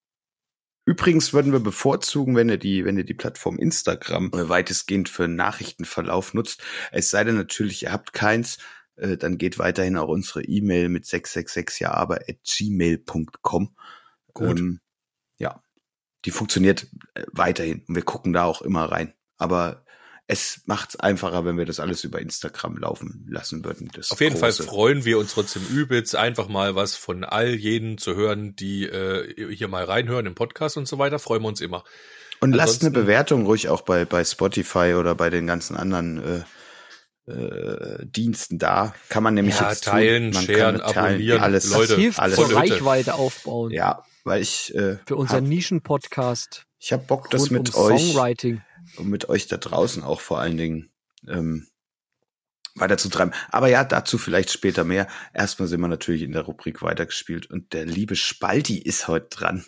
übrigens würden wir bevorzugen, wenn ihr die, wenn ihr die Plattform Instagram weitestgehend für Nachrichtenverlauf nutzt. Es sei denn natürlich, ihr habt keins, äh, dann geht weiterhin auch unsere E-Mail mit 666 ja aber at gmail.com. Gut. Ähm, ja, die funktioniert äh, weiterhin und wir gucken da auch immer rein. Aber es macht es einfacher, wenn wir das alles über Instagram laufen lassen würden. Das Auf jeden Große. Fall freuen wir uns trotzdem übelst, einfach mal was von all jenen zu hören, die äh, hier mal reinhören im Podcast und so weiter. Freuen wir uns immer. Und lasst eine Bewertung ruhig auch bei, bei Spotify oder bei den ganzen anderen äh, äh, Diensten da. Kann man nämlich Ja, jetzt teilen, tun. Man sharen, kann teilen, abonnieren, alles, Leute, das hilft alles zur Hütte. Reichweite aufbauen. Ja, weil ich äh, Für unseren Nischen-Podcast ich hab Bock, das mit um euch Songwriting. Und mit euch da draußen auch vor allen Dingen ähm, weiterzutreiben. Aber ja, dazu vielleicht später mehr. Erstmal sind wir natürlich in der Rubrik weitergespielt und der liebe Spalti ist heute dran.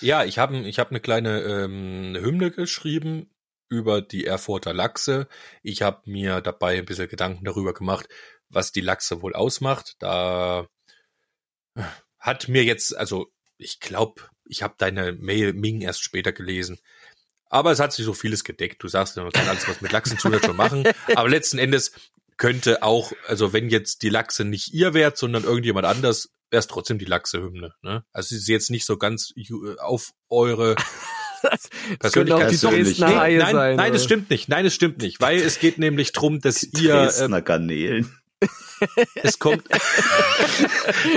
Ja, ich habe ich hab eine kleine ähm, Hymne geschrieben über die Erfurter Lachse. Ich habe mir dabei ein bisschen Gedanken darüber gemacht, was die Lachse wohl ausmacht. Da hat mir jetzt, also ich glaube, ich habe deine Mail Ming erst später gelesen. Aber es hat sich so vieles gedeckt. Du sagst, man kann alles, was mit Lachsen zu tut, schon machen. Aber letzten Endes könnte auch, also wenn jetzt die Lachse nicht ihr wärt, sondern irgendjemand anders, wäre es trotzdem die Lachse-Hymne. Ne? Also es ist jetzt nicht so ganz ju- auf eure Das könnte auch die. Dresdner Nee, Haie nein, sein. nein, es stimmt nicht. Nein, es stimmt nicht, weil es geht nämlich drum, dass ihr äh, Dresdner Garnelen. es kommt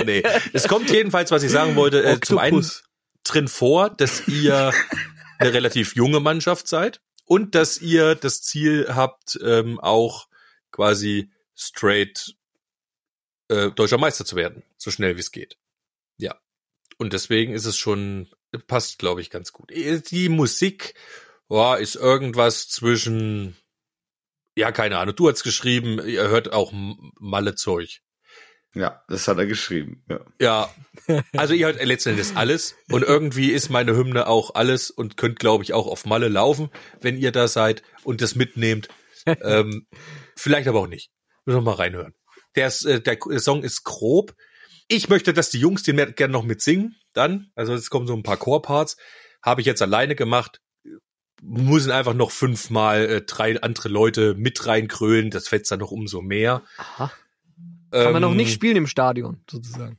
nee, es kommt jedenfalls, was ich sagen wollte, äh, zum einen drin vor, dass ihr eine relativ junge Mannschaft seid und dass ihr das Ziel habt, ähm, auch quasi straight äh, deutscher Meister zu werden, so schnell wie es geht. Ja. Und deswegen ist es schon, passt, glaube ich, ganz gut. Äh, Die Musik boah, ist irgendwas zwischen, ja, keine Ahnung, du hast geschrieben, ihr hört auch M- Malle-Zeug. Ja, das hat er geschrieben. Ja. Ja, also ihr hört letztendlich alles und irgendwie ist meine Hymne auch alles und könnt, glaube ich, auch auf Malle laufen, wenn ihr da seid und das mitnehmt. ähm, vielleicht aber auch nicht. Müssen wir mal reinhören. Der, ist, äh, der Song ist grob. Ich möchte, dass die Jungs den gerne noch mitsingen. Dann, also es kommen so ein paar Chorparts. Habe ich jetzt alleine gemacht. Müssen einfach noch fünfmal äh, drei andere Leute mit reinkrölen. Das fetzt dann noch umso mehr. Aha. Kann man noch Ähm, nicht spielen im Stadion, sozusagen.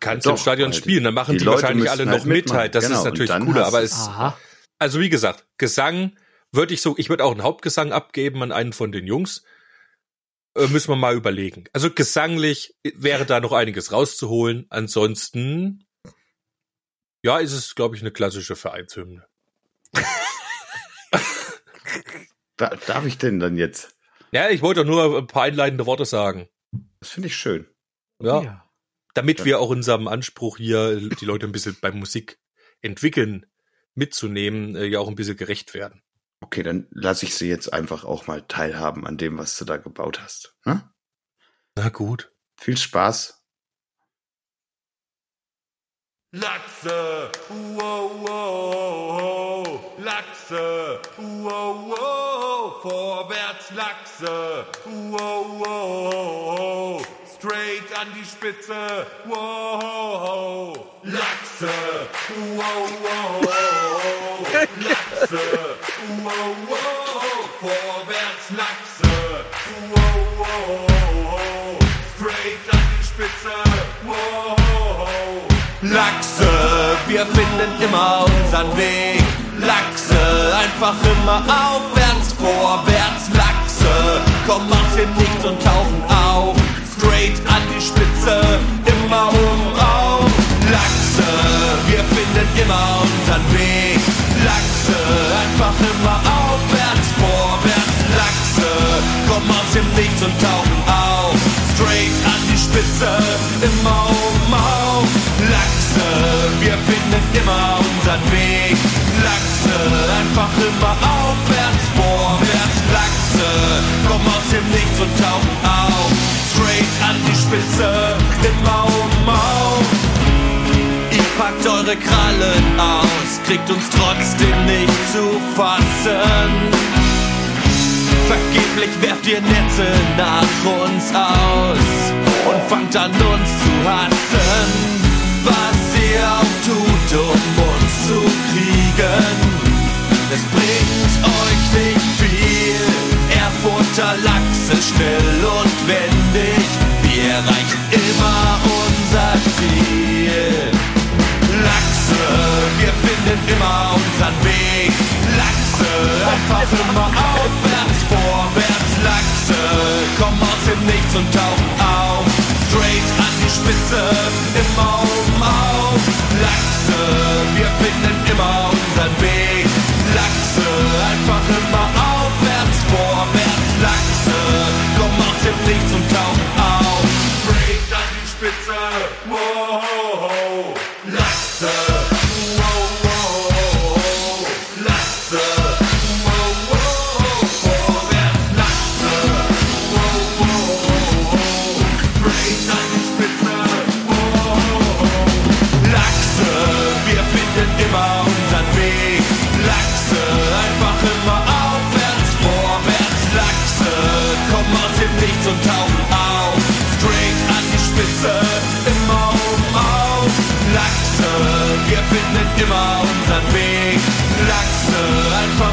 kannst Doch, du im Stadion weil spielen, dann machen die die, Leute wahrscheinlich alle halt noch mit halt. Das Genau, ist natürlich cooler, aber es, Aha. also wie gesagt, Gesang würde ich so, ich würde auch einen Hauptgesang abgeben an einen von den Jungs. Äh, müssen wir mal überlegen. Also gesanglich wäre da noch einiges rauszuholen. Ansonsten, ja, ist es, glaube ich, eine klassische Vereinshymne. Da, darf ich denn dann jetzt? Ja, ich wollte doch nur ein paar einleitende Worte sagen. Das finde ich schön. Ja. Damit wir auch unserem Anspruch hier, die Leute ein bisschen beim Musik entwickeln, mitzunehmen, äh, ja auch ein bisschen gerecht werden. Okay, dann lasse ich sie jetzt einfach auch mal teilhaben an dem, was du da gebaut hast. Ne? Na gut. Viel Spaß. Lachse, wow, wow, Lachse, wow, wow, vorwärts Lachse, wow, wow, straight an die Spitze, wow, Lachse, wow, wow, Lachse, wow, wow, vorwärts Lachse, wow, wow, straight an die Spitze, wow. Lachse, wir finden immer unseren Weg. Lachse, einfach immer aufwärts, vorwärts. Lachse, kommen aus dem Nichts und tauchen auf. Straight an die Spitze, immer oben auf. Lachse, wir finden immer unseren Weg. Lachse, einfach immer aufwärts, vorwärts. Lachse, kommen aus dem Nichts und tauchen auf. Straight an die Spitze, immer oben auf. Lachse, wir finden immer unseren Weg. Lachse, einfach immer aufwärts, kommen aus dem Nichts und tauchen auf. Straight an die Spitze, oben auf. Ihr packt eure Krallen aus, kriegt uns trotzdem nicht zu fassen. Vergeblich werft ihr Netze nach uns aus und fangt an uns zu hassen. Was ihr auch tut, um uns zu kriegen, es bringt euch nicht. Erfurter Lachse schnell und wendig, wir erreichen immer unser Ziel. Lachse, wir finden immer unseren Weg. Lachse, einfach immer aufwärts, vorwärts. Lachse, kommen aus dem Nichts und tauchen auf. Straight an die Spitze, immer oben auf. Lachse, wir finden immer unseren Weg. Lachse, einfach immer aufwärts, Nichts und tauchen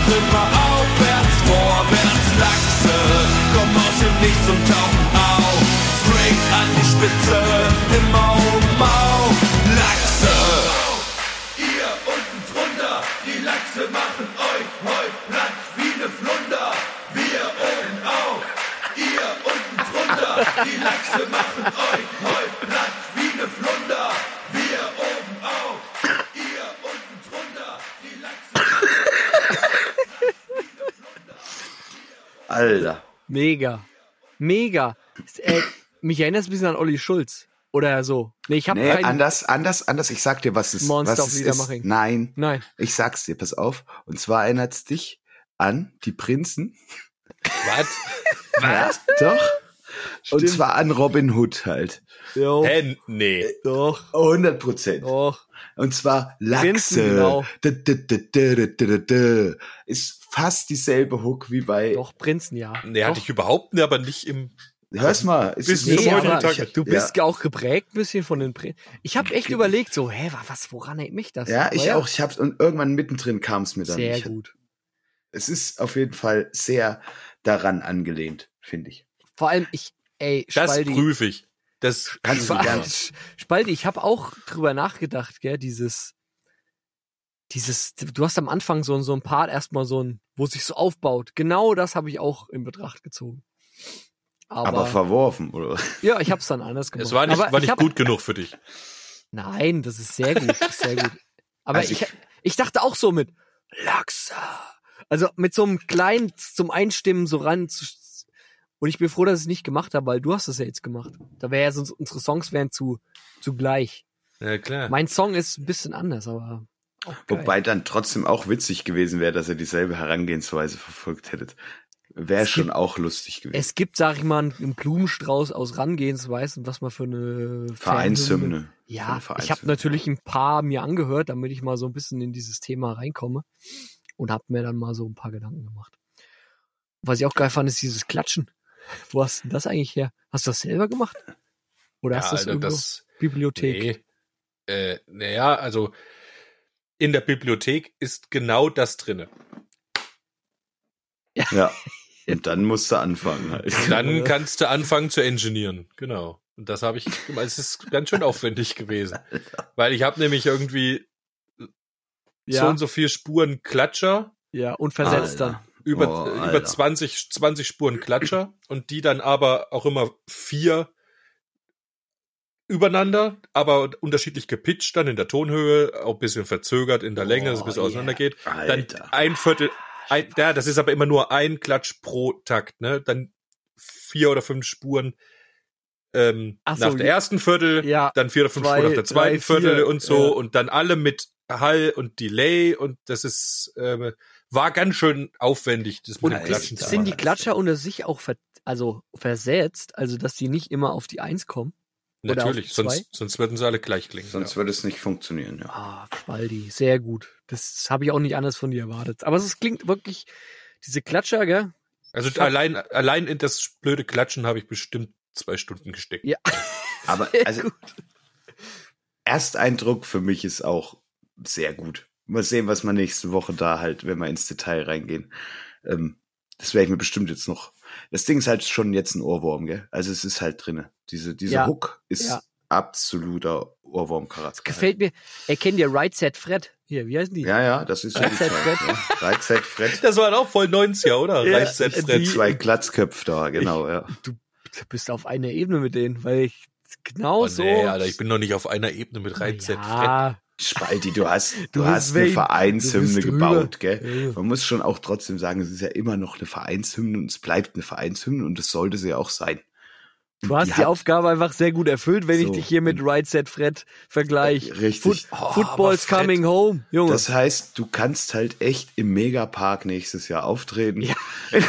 immer aufwärts, vorwärts. Lachse, kommen aus dem Nichts und tauchen auf. Straight an die Spitze, Mega. Mega. Äh, mich erinnert es ein bisschen an Olli Schulz. Oder so. Nee, ich habe Nee, anders, anders, anders. Ich sag dir, was es, Monster was of es ist. Nein, Nein. ich sag's dir, pass auf. Und zwar erinnert es dich an die Prinzen. Was? Was? Doch. Und Stimmt. zwar an Robin Hood halt. Jo. Hä? Nee. Doch. 100 Prozent. Doch. Und zwar Lachse. Prinzen, genau. Ist fast dieselbe Hook wie bei. Doch, Prinzen, ja. Nee, hatte ich überhaupt nicht, aber nicht im. Hör's mal. Ist Bis Nee, Tag. du bist auch geprägt ein bisschen von den Prinzen. Ich habe echt überlegt, so, hä, wa- was, woran erinnert mich das? Ja, Aber ich auch. Ich hab's und irgendwann mittendrin kam es mir dann. Sehr ich, gut. Es ist auf jeden Fall sehr daran angelehnt, finde ich. Vor allem, ich, ey, Das Spaldi. prüfe ich. Das Kannst du Spa- gerne. Spaldi, ich habe auch drüber nachgedacht, gell, dieses, dieses, du hast am Anfang so, so ein Part erstmal so ein, wo es sich so aufbaut. Genau das habe ich auch in Betracht gezogen. Aber, Aber, verworfen, oder? ja, ich habe es dann anders gemacht. Es war nicht, Aber war ich nicht hab, gut genug für dich. Nein, das ist sehr gut, ist sehr gut. Aber Also ich, ich- ich dachte auch so mit Laxa. Also mit so einem kleinen zum Einstimmen so ran. zu- Und ich bin froh, dass ich es nicht gemacht habe, weil du hast es ja jetzt gemacht. Da wäre ja sonst unsere Songs wären zu, zu gleich. Ja, klar. Mein Song ist ein bisschen anders, aber. Wobei dann trotzdem auch witzig gewesen wäre, dass ihr dieselbe Herangehensweise verfolgt hättet. Wäre Es schon gibt- auch lustig gewesen. es gibt, sag ich mal, einen Blumenstrauß aus Rangehensweisen, was man für eine Vereinshymne. Ja, eine ich habe natürlich ein paar mir angehört, damit ich mal so ein bisschen in dieses Thema reinkomme und habe mir dann mal so ein paar Gedanken gemacht. Was ich auch geil fand, ist dieses Klatschen. Wo hast du denn das eigentlich her? Hast du das selber gemacht? Oder ja, hast du das irgendwo? das, Bibliothek. nee. Äh, naja, also in der Bibliothek ist genau das drinne. Ja. Und dann musst du anfangen halt. Dann kannst du anfangen zu engineeren. Genau. Und das habe ich, es ist ganz schön aufwendig gewesen. Weil ich habe nämlich irgendwie so Ja, und so vier Spuren Klatscher, ja, und versetzt Alter. Über, Oh, über Alter. 20, 20 Spuren Klatscher und die dann aber auch immer vier übereinander, aber unterschiedlich gepitcht dann in der Tonhöhe, auch ein bisschen verzögert in der Länge, dass es ein bisschen Oh, auseinander yeah. geht. Dann ein Viertel, ein, ja, das ist aber immer nur ein Klatsch pro Takt, ne? Dann vier oder fünf Spuren ähm, Ach so, nach der ersten Viertel, Ja, dann vier oder fünf zwei, Spuren nach der zweiten drei, vier, Viertel und so ja. und dann alle mit Hall und Delay und das ist ähm, war ganz schön aufwendig, das mit Und dem Klatschen ist- sind die Klatscher unter sich auch ver also versetzt, also dass die nicht immer auf die Eins kommen? Natürlich, zwei? sonst, sonst würden sie alle gleich klingen. Sonst ja. würde es nicht funktionieren, ja. Ah, Spaldi, sehr gut. Das habe ich auch nicht anders von dir erwartet. Aber es klingt wirklich, diese Klatscher, gell? Also Ich hab- allein, allein in das blöde Klatschen habe ich bestimmt zwei Stunden gesteckt. Ja. Aber also gut. Ersteindruck für mich ist auch sehr gut. Mal sehen, was wir nächste Woche da halt, wenn wir ins Detail reingehen. Ähm, das werde ich mir bestimmt jetzt noch. Das Ding ist halt schon jetzt ein Ohrwurm, gell? Also es ist halt drinne. Diese, diese Ja. Hook ist Ja. absoluter Ohrwurmcharakter. Gefällt mir. Erkennt ihr Right Set Fred? Hier, wie heißen die? Ja, ja, das ist so Right die Set Zeit, ja. Right Set Fred. Das war auch voll 90er, oder? Ja, Reichset die- Fred. Zwei Glatzköpfe da, genau, ja. Du bist auf einer Ebene mit denen, weil ich genau Oh so. nee, Alter, ich bin noch nicht auf einer Ebene mit Reichset Fred. ja, Spalti, du hast, du, Du hast eine Vereinshymne gebaut, gell? Ja. Man muss schon auch trotzdem sagen, es ist ja immer noch eine Vereinshymne und es bleibt eine Vereinshymne und das sollte sie ja auch sein. Und Du hast die, hat- Aufgabe einfach sehr gut erfüllt, wenn ich So. dich hier mit Right Set Fred vergleiche. Richtig. Oh, Football's Fred- coming home, Junge. Das heißt, du kannst halt echt im Megapark nächstes Jahr auftreten. Ja. Kann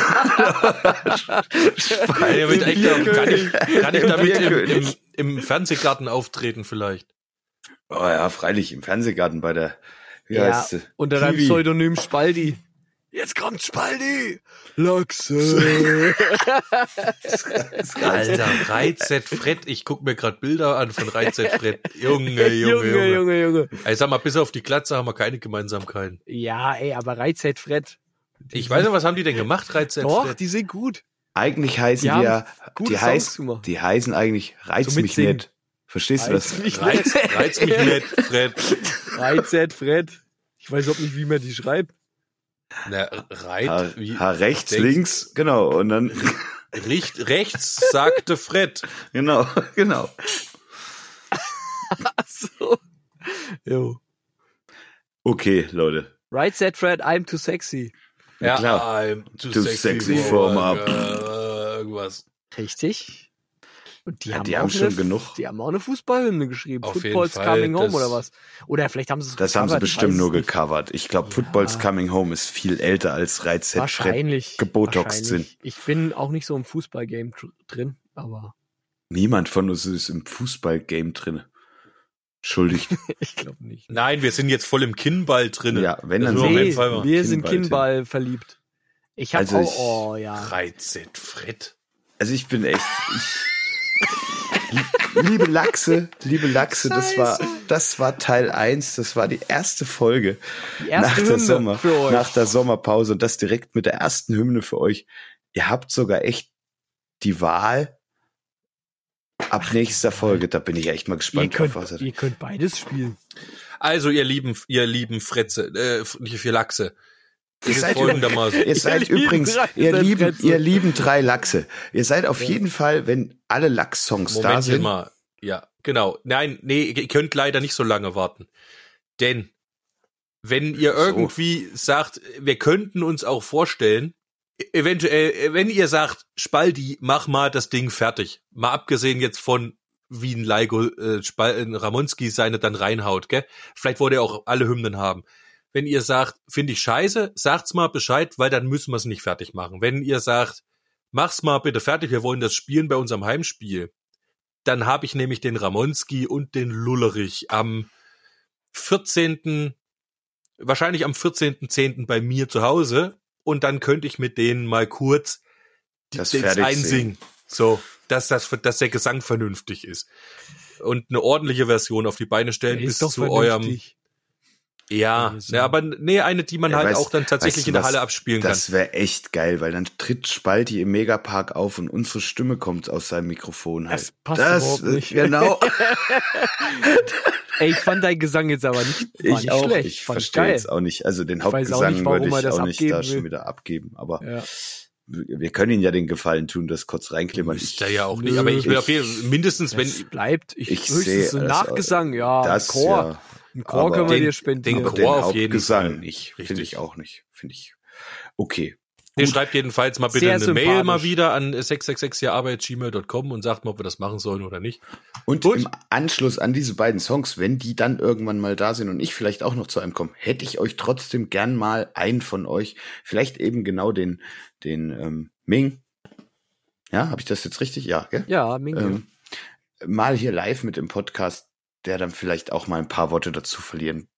ich, damit echt, kann ich, kann ich damit im, im, im Fernsehgarten auftreten vielleicht? Oh ja, freilich, im Fernsehgarten bei der, wie ja, heißt sie? unter deinem. Pseudonym Spaldi. Jetzt kommt Spaldi! Lachse! Alter, Reichset Fred. Ich guck mir gerade Bilder an von Reichset Fred. Junge, Junge, Junge, Junge. Junge, Junge. Ey, sag mal, bis auf die Glatze haben wir keine Gemeinsamkeiten. Ja, ey, aber Set Fred. Ich weiß nicht, was haben die denn gemacht, Reichset Doch, Fred? die sind gut. Eigentlich heißen Die die, ja, die, heiß, die heißen eigentlich Reiz Zum mich nicht. Verstehst du Reiz das? mich Reiz, reiz mich nicht, Fred. Set Fred. Ich weiß auch nicht, wie man die schreibt. Na, reit, Ha, wie, ha rechts, denkst- links, genau. Und dann, Richt, rechts, sagte Fred. genau, genau. Ach so. Jo. Okay, Leute. Right Set Fred, I'm too sexy. Ja, klar. I'm too, Too sexy, sexy for my girl. Irgendwas. Richtig. Und die Ja, haben, die auch haben schon eine, genug. Die haben auch eine Fußballhymne geschrieben. Auf jeden Football's Fall, Coming Home das- oder was? Oder vielleicht haben sie es Das haben sie bestimmt nur gecovert. Ich glaube, Football's Coming Home ist viel älter als Reiz Fred Wahrscheinlich. gebotoxt wahrscheinlich. sind. Ich bin auch nicht so im Fußballgame dr- drin, aber Niemand von uns ist im Fußballgame drin. Entschuldigt. ich glaube nicht. Nein, wir sind jetzt voll im Kinnball drin. Ja, wenn, dann jeden Nee, wir sind Kinnball, Kinnball verliebt. Ich habe Also auch, ich- oh ja. Freizeit, Fred. Also ich bin echt. Ich, liebe Lachse, liebe Lachse, das war, das war Teil 1, das war die erste Folge Die erste nach, der Sommer, für euch. nach der Sommerpause und das direkt mit der ersten Hymne für euch. Ihr habt sogar echt die Wahl ab nächster Folge. Da bin ich echt mal ihr, gespannt könnt, drauf. Was er- ihr könnt beides spielen. Also, ihr lieben, ihr lieben Fretze, äh, nicht für Lachse. Ihr seid, ihr seid übrigens, ihr lieben, ihr lieben drei Lachse. Ihr seid auf jeden Fall, wenn alle Lachs-Songs da sind. mal. Ja, genau. Nein, nee, ihr könnt leider nicht so lange warten. Denn wenn ihr So. irgendwie sagt, wir könnten uns auch vorstellen, e- eventuell, wenn ihr sagt, Spaldi, mach mal das Ding fertig. Mal abgesehen jetzt von wie ein Laigo äh, Spal äh, Ramonski seine dann reinhaut, gell? Vielleicht wollt ihr auch alle Hymnen haben. Wenn ihr sagt, finde ich scheiße, sagt's mal Bescheid, weil dann müssen wir es nicht fertig machen. Wenn ihr sagt, mach's mal bitte fertig, wir wollen das spielen bei unserem Heimspiel, dann habe ich nämlich den Ramonski und den Lullerich am 14. wahrscheinlich am 14.10. bei mir zu Hause und dann könnte ich mit denen mal kurz die, Das das einsingen. So, dass das dass der Gesang vernünftig ist. Und eine ordentliche Version auf die Beine stellen bis zu eurem. Ja, Ja, ne, aber nee, eine, die man Ja, halt weißt- auch dann tatsächlich weißt du in der was? Halle abspielen kann. Das wäre echt geil, weil dann tritt Spalti im Megapark auf und unsere Stimme kommt aus seinem Mikrofon halt. Das passt überhaupt äh, nicht. Genau. Ey, ich fand deinen Gesang jetzt aber nicht, war ich nicht auch. schlecht. Ich verstehe jetzt auch nicht. Also den Ich weiß auch Hauptgesang nicht, warum würde er ich das auch nicht da will. schon wieder abgeben. Aber Ja. wir können ihn ja den Gefallen tun, das kurz reinklimmern. Ich, ihr ja auch nicht, aber ich will ich- auf jeden Fall mindestens, wenn Es bleibt, ich, ich höchstens sehe so das, Nachgesang, ja, das Chor. ja. Ein Chor können wir den- dir spendieren. den Chor den auf jeden Fall. nicht. Finde Richtig. ich auch nicht. Finde ich. Okay. Ihr schreibt jedenfalls mal bitte Sehr eine Mail mal wieder an 666jahrarbeit.gmail.com und sagt mal, ob wir das machen sollen oder nicht. Und Gut. im Anschluss an diese beiden Songs, wenn die dann irgendwann mal da sind und ich vielleicht auch noch zu einem komme, hätte ich euch trotzdem gern mal einen von euch, vielleicht eben genau den, den ähm, Ming. Ja, habe ich das jetzt richtig? Ja, gell? ja, Minge. Ähm, mal hier live mit im Podcast, der dann vielleicht auch mal ein paar Worte dazu verlieren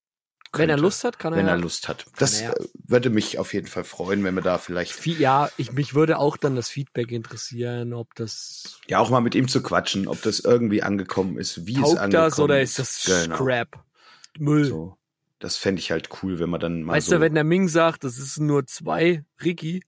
wenn er könnte, Lust hat, kann er. wenn er Lust hat. Das er äh, würde mich auf jeden Fall freuen, wenn wir da vielleicht Viel- Ja, ich, mich würde auch dann das Feedback interessieren, ob das ja auch mal mit ihm zu quatschen, ob das irgendwie angekommen ist, wie es angekommen das oder ist das Genau. Scrap? Müll. So. Das fände ich halt cool, wenn man dann mal weißt so du, wenn der Ming sagt, das ist nur zwei, Ricky,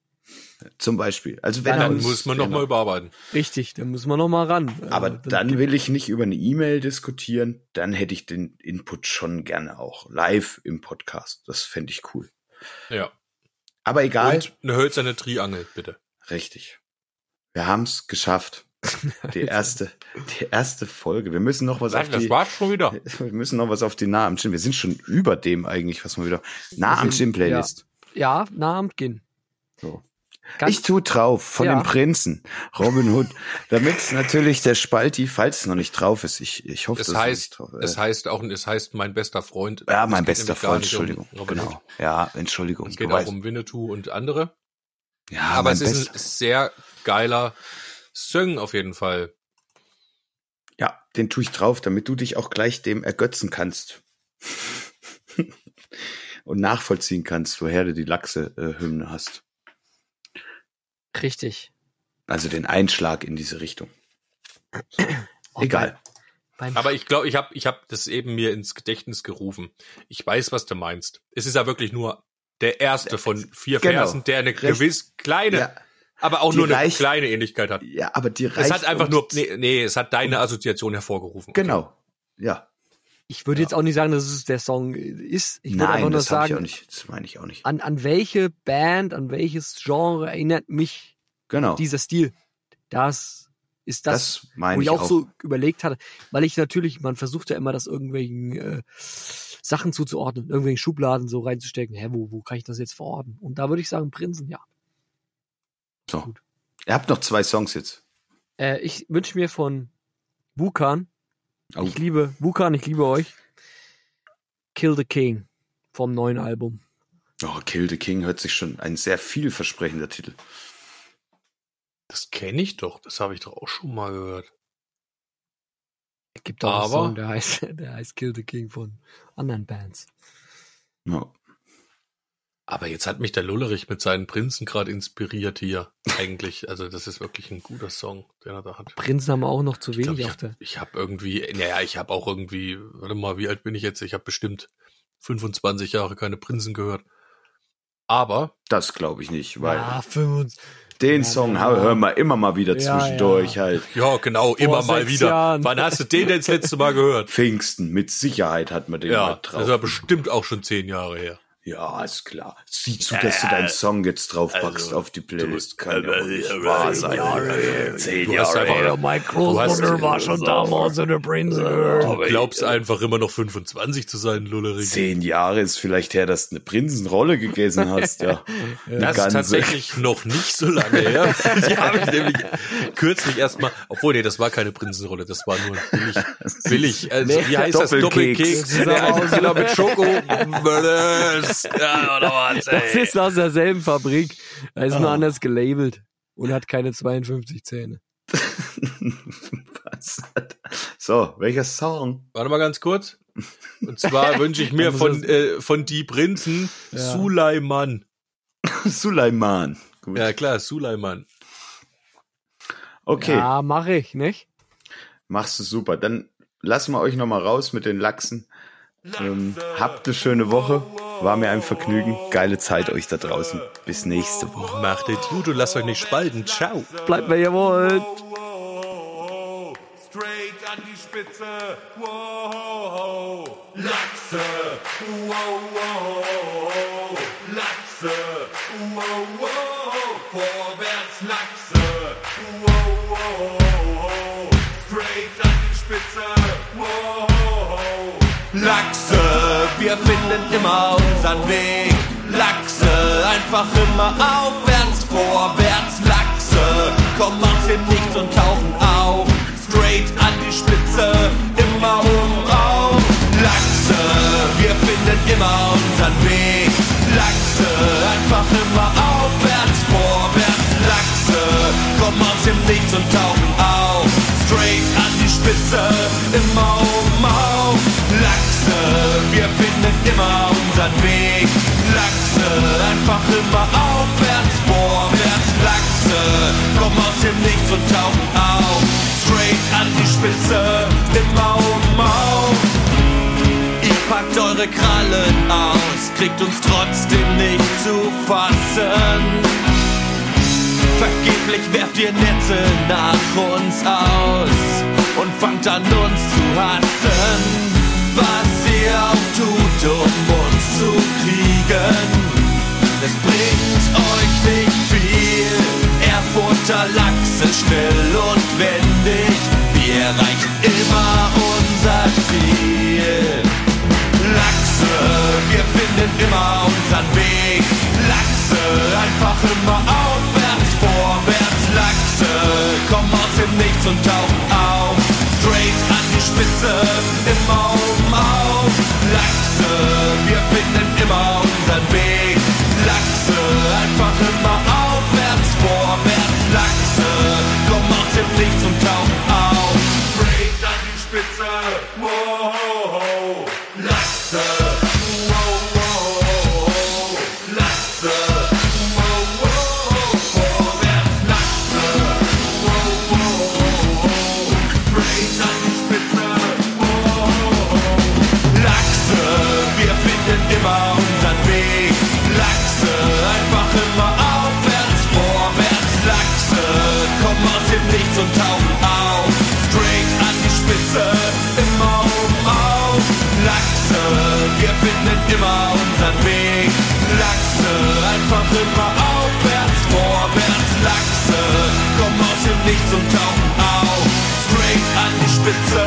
zum Beispiel. Also wenn Dann Dann uns, muss man noch genau. mal überarbeiten. richtig, dann müssen wir noch mal ran. Aber Äh, dann will ich nicht über eine E-Mail diskutieren, dann hätte ich den Input schon gerne auch live im Podcast. Das fände ich cool. Ja. Aber egal. Und eine hölzerne Triangel, bitte. Richtig. Wir haben es geschafft. Die erste, die erste Folge. Wir müssen noch was auf die, war's schon wieder. wir müssen noch was auf die Nah am Gym. Wir sind schon über dem eigentlich, was wir wieder. Nah am Gym Playlist. ja, na Abend gehen. So. Ganz- ich tu drauf von Ja. dem Prinzen Robin Hood, damit natürlich der Spalti, falls es noch nicht drauf ist, ich, ich hoffe, Es dass heißt, nicht drauf es heißt auch, es heißt mein bester Freund. Ja, Es mein bester Freund, um Entschuldigung. Robin genau. Hood. Ja, Entschuldigung. Es geht auch weißt. um Winnetou und andere. ja, Aber mein es ist ein sehr geiler Song auf jeden Fall. Ja, den tue ich drauf, damit du dich auch gleich dem ergötzen kannst. Und nachvollziehen kannst, woher du die Lachse-Hymne hast. Richtig. Also den Einschlag in diese Richtung. Oh, Egal. Beim, Aber ich glaube, ich habe ich hab das eben mir ins Gedächtnis gerufen. Ich weiß, was du meinst. Es ist ja wirklich nur der erste von vier Genau. Versen, der eine Recht. gewiss kleine, Ja, aber auch Die nur eine reicht- kleine Ähnlichkeit hat. ja, aber die reicht. Es hat einfach nur, nee, nee, es hat deine Assoziation hervorgerufen. Genau. Ja. Ich würde jetzt auch nicht sagen, dass es der Song ist. Ich würde einfach Nein, nur ich sagen, nicht. Das meine ich auch nicht. an, an welche Band, an welches Genre erinnert mich Genau. dieser Stil? Das ist das, Das wo ich ich auch, auch. so überlegt hatte, weil ich natürlich, man versucht ja immer, das irgendwelchen äh, Sachen zuzuordnen, irgendwelchen Schubladen so reinzustecken. Hä, wo, wo kann ich das jetzt verorten? Und da würde ich sagen, Prinzen, ja. So. Gut. Ihr habt noch zwei Songs jetzt. Äh, ich wünsche mir von Wukan, Oh. ich liebe Wukan, ich liebe euch, Kill the King vom neuen Album. Oh, Kill the King hört sich schon ein sehr vielversprechender Titel. Das kenne ich doch. Das habe ich doch auch schon mal gehört. Es gibt auch einen Aber- Song, der heißt, der heißt Kill the King von anderen Bands. Ja. Aber jetzt hat mich der Lullerich mit seinen Prinzen gerade inspiriert hier. Eigentlich, also das ist wirklich ein guter Song, den er da hat. Prinzen haben auch noch zu Ich wenig glaube, ich auf der. habe ich hab irgendwie, naja, ich habe auch irgendwie, warte mal, wie alt bin ich jetzt? Ich habe bestimmt 25 Jahre keine Prinzen gehört. Aber Das glaube ich nicht, weil Ah, 25. den ja, Song ja. hören wir immer mal wieder Ja, zwischendurch ja. halt. ja, genau, immer mal wieder. Jahren. Wann hast du den denn das letzte Mal gehört? Pfingsten, mit Sicherheit hat man den Ja, mal das drauf. war bestimmt auch schon zehn Jahre her. Ja, ist klar. Sieh zu, dass du deinen Song jetzt draufpackst also, auf die Playlist. du- Kann ja äh, wohl nicht äh, wahr äh, sein. Jahre. Zehn Du Jahre einfach- mein Du hast- Großmutter war schon damals in der Prinzen gehört. Du glaubst einfach immer noch 25 zu sein, Lullerich. Zehn Jahre ist vielleicht her, dass du eine Prinzenrolle gegessen hast, ja. Eine Das ist tatsächlich noch nicht so lange her. Die habe ich nämlich kürzlich erstmal, obwohl, nee, das war keine Prinzenrolle, das war nur billig, billig, also, Nee, wie heißt das? Doppelkeks. Doppelkeks. Das Ja, aber also, genau, mit Schoko. Mörders. Ja, oder was, Das ist aus derselben Fabrik. Er ist nur Ah. anders gelabelt und hat keine 52 Zähne. Was? So, welcher Song? Warte mal ganz kurz. Und zwar wünsche ich mir von, äh, von die Prinzen Ja. Suleiman. Suleiman. Gut. Ja, klar, Suleiman. Okay, Ja, mache ich, nicht? machst du super. Dann lassen wir euch noch mal raus mit den Lachsen. Ähm, habt eine schöne Woche. War mir ein Vergnügen. Geile Zeit euch da draußen. Bis nächste Woche. Macht es gut und lasst euch nicht spalten. Ciao. Bleibt, wer ihr wollt. Straight an die Spitze. Wow, Lachse. Wow, wow, Lachse. Wow, wow, vorwärts Lachse. Wow, wow, wir finden immer unseren Weg. Lachse, einfach immer aufwärts, vorwärts. Lachse, kommen aus dem Nichts und tauchen auf. Straight an die Spitze, immer oben auf. Lachse, wir finden immer unseren Weg. Lachse, einfach immer aufwärts, vorwärts. Lachse, kommen aus dem Nichts und tauchen auf. Straight an die Spitze, immer oben auf. Lachse, wir finden immer unseren Weg. Lachse, einfach immer aufwärts, vorwärts. Lachse, kommen aus dem Nichts und tauchen auf. Straight an die Spitze, immer oben auf. Ihr packt eure Krallen aus, kriegt uns trotzdem nicht zu fassen. Vergeblich werft ihr Netze nach uns aus und fangt an uns zu hassen. Was auch tut, um uns zu kriegen, es bringt euch nicht viel. Erfurter Lachse schnell und wendig, wir erreichen immer unser Ziel. Lachse, wir finden immer unseren Weg. Lachse, einfach immer aufwärts, vorwärts. Lachse, kommen aus dem Nichts und tauchen auf. Straight an die Spitze, immer unseren Weg. Lachse, einfach immer aufwärts, vorwärts, Lachse. Komm aus dem Nichts und tauchen auf. Straight an die Spitze,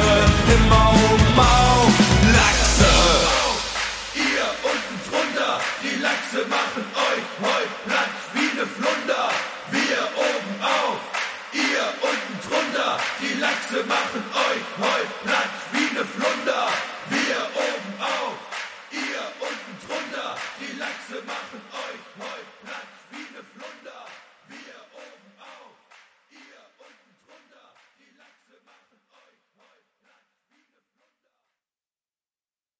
immer oben auf.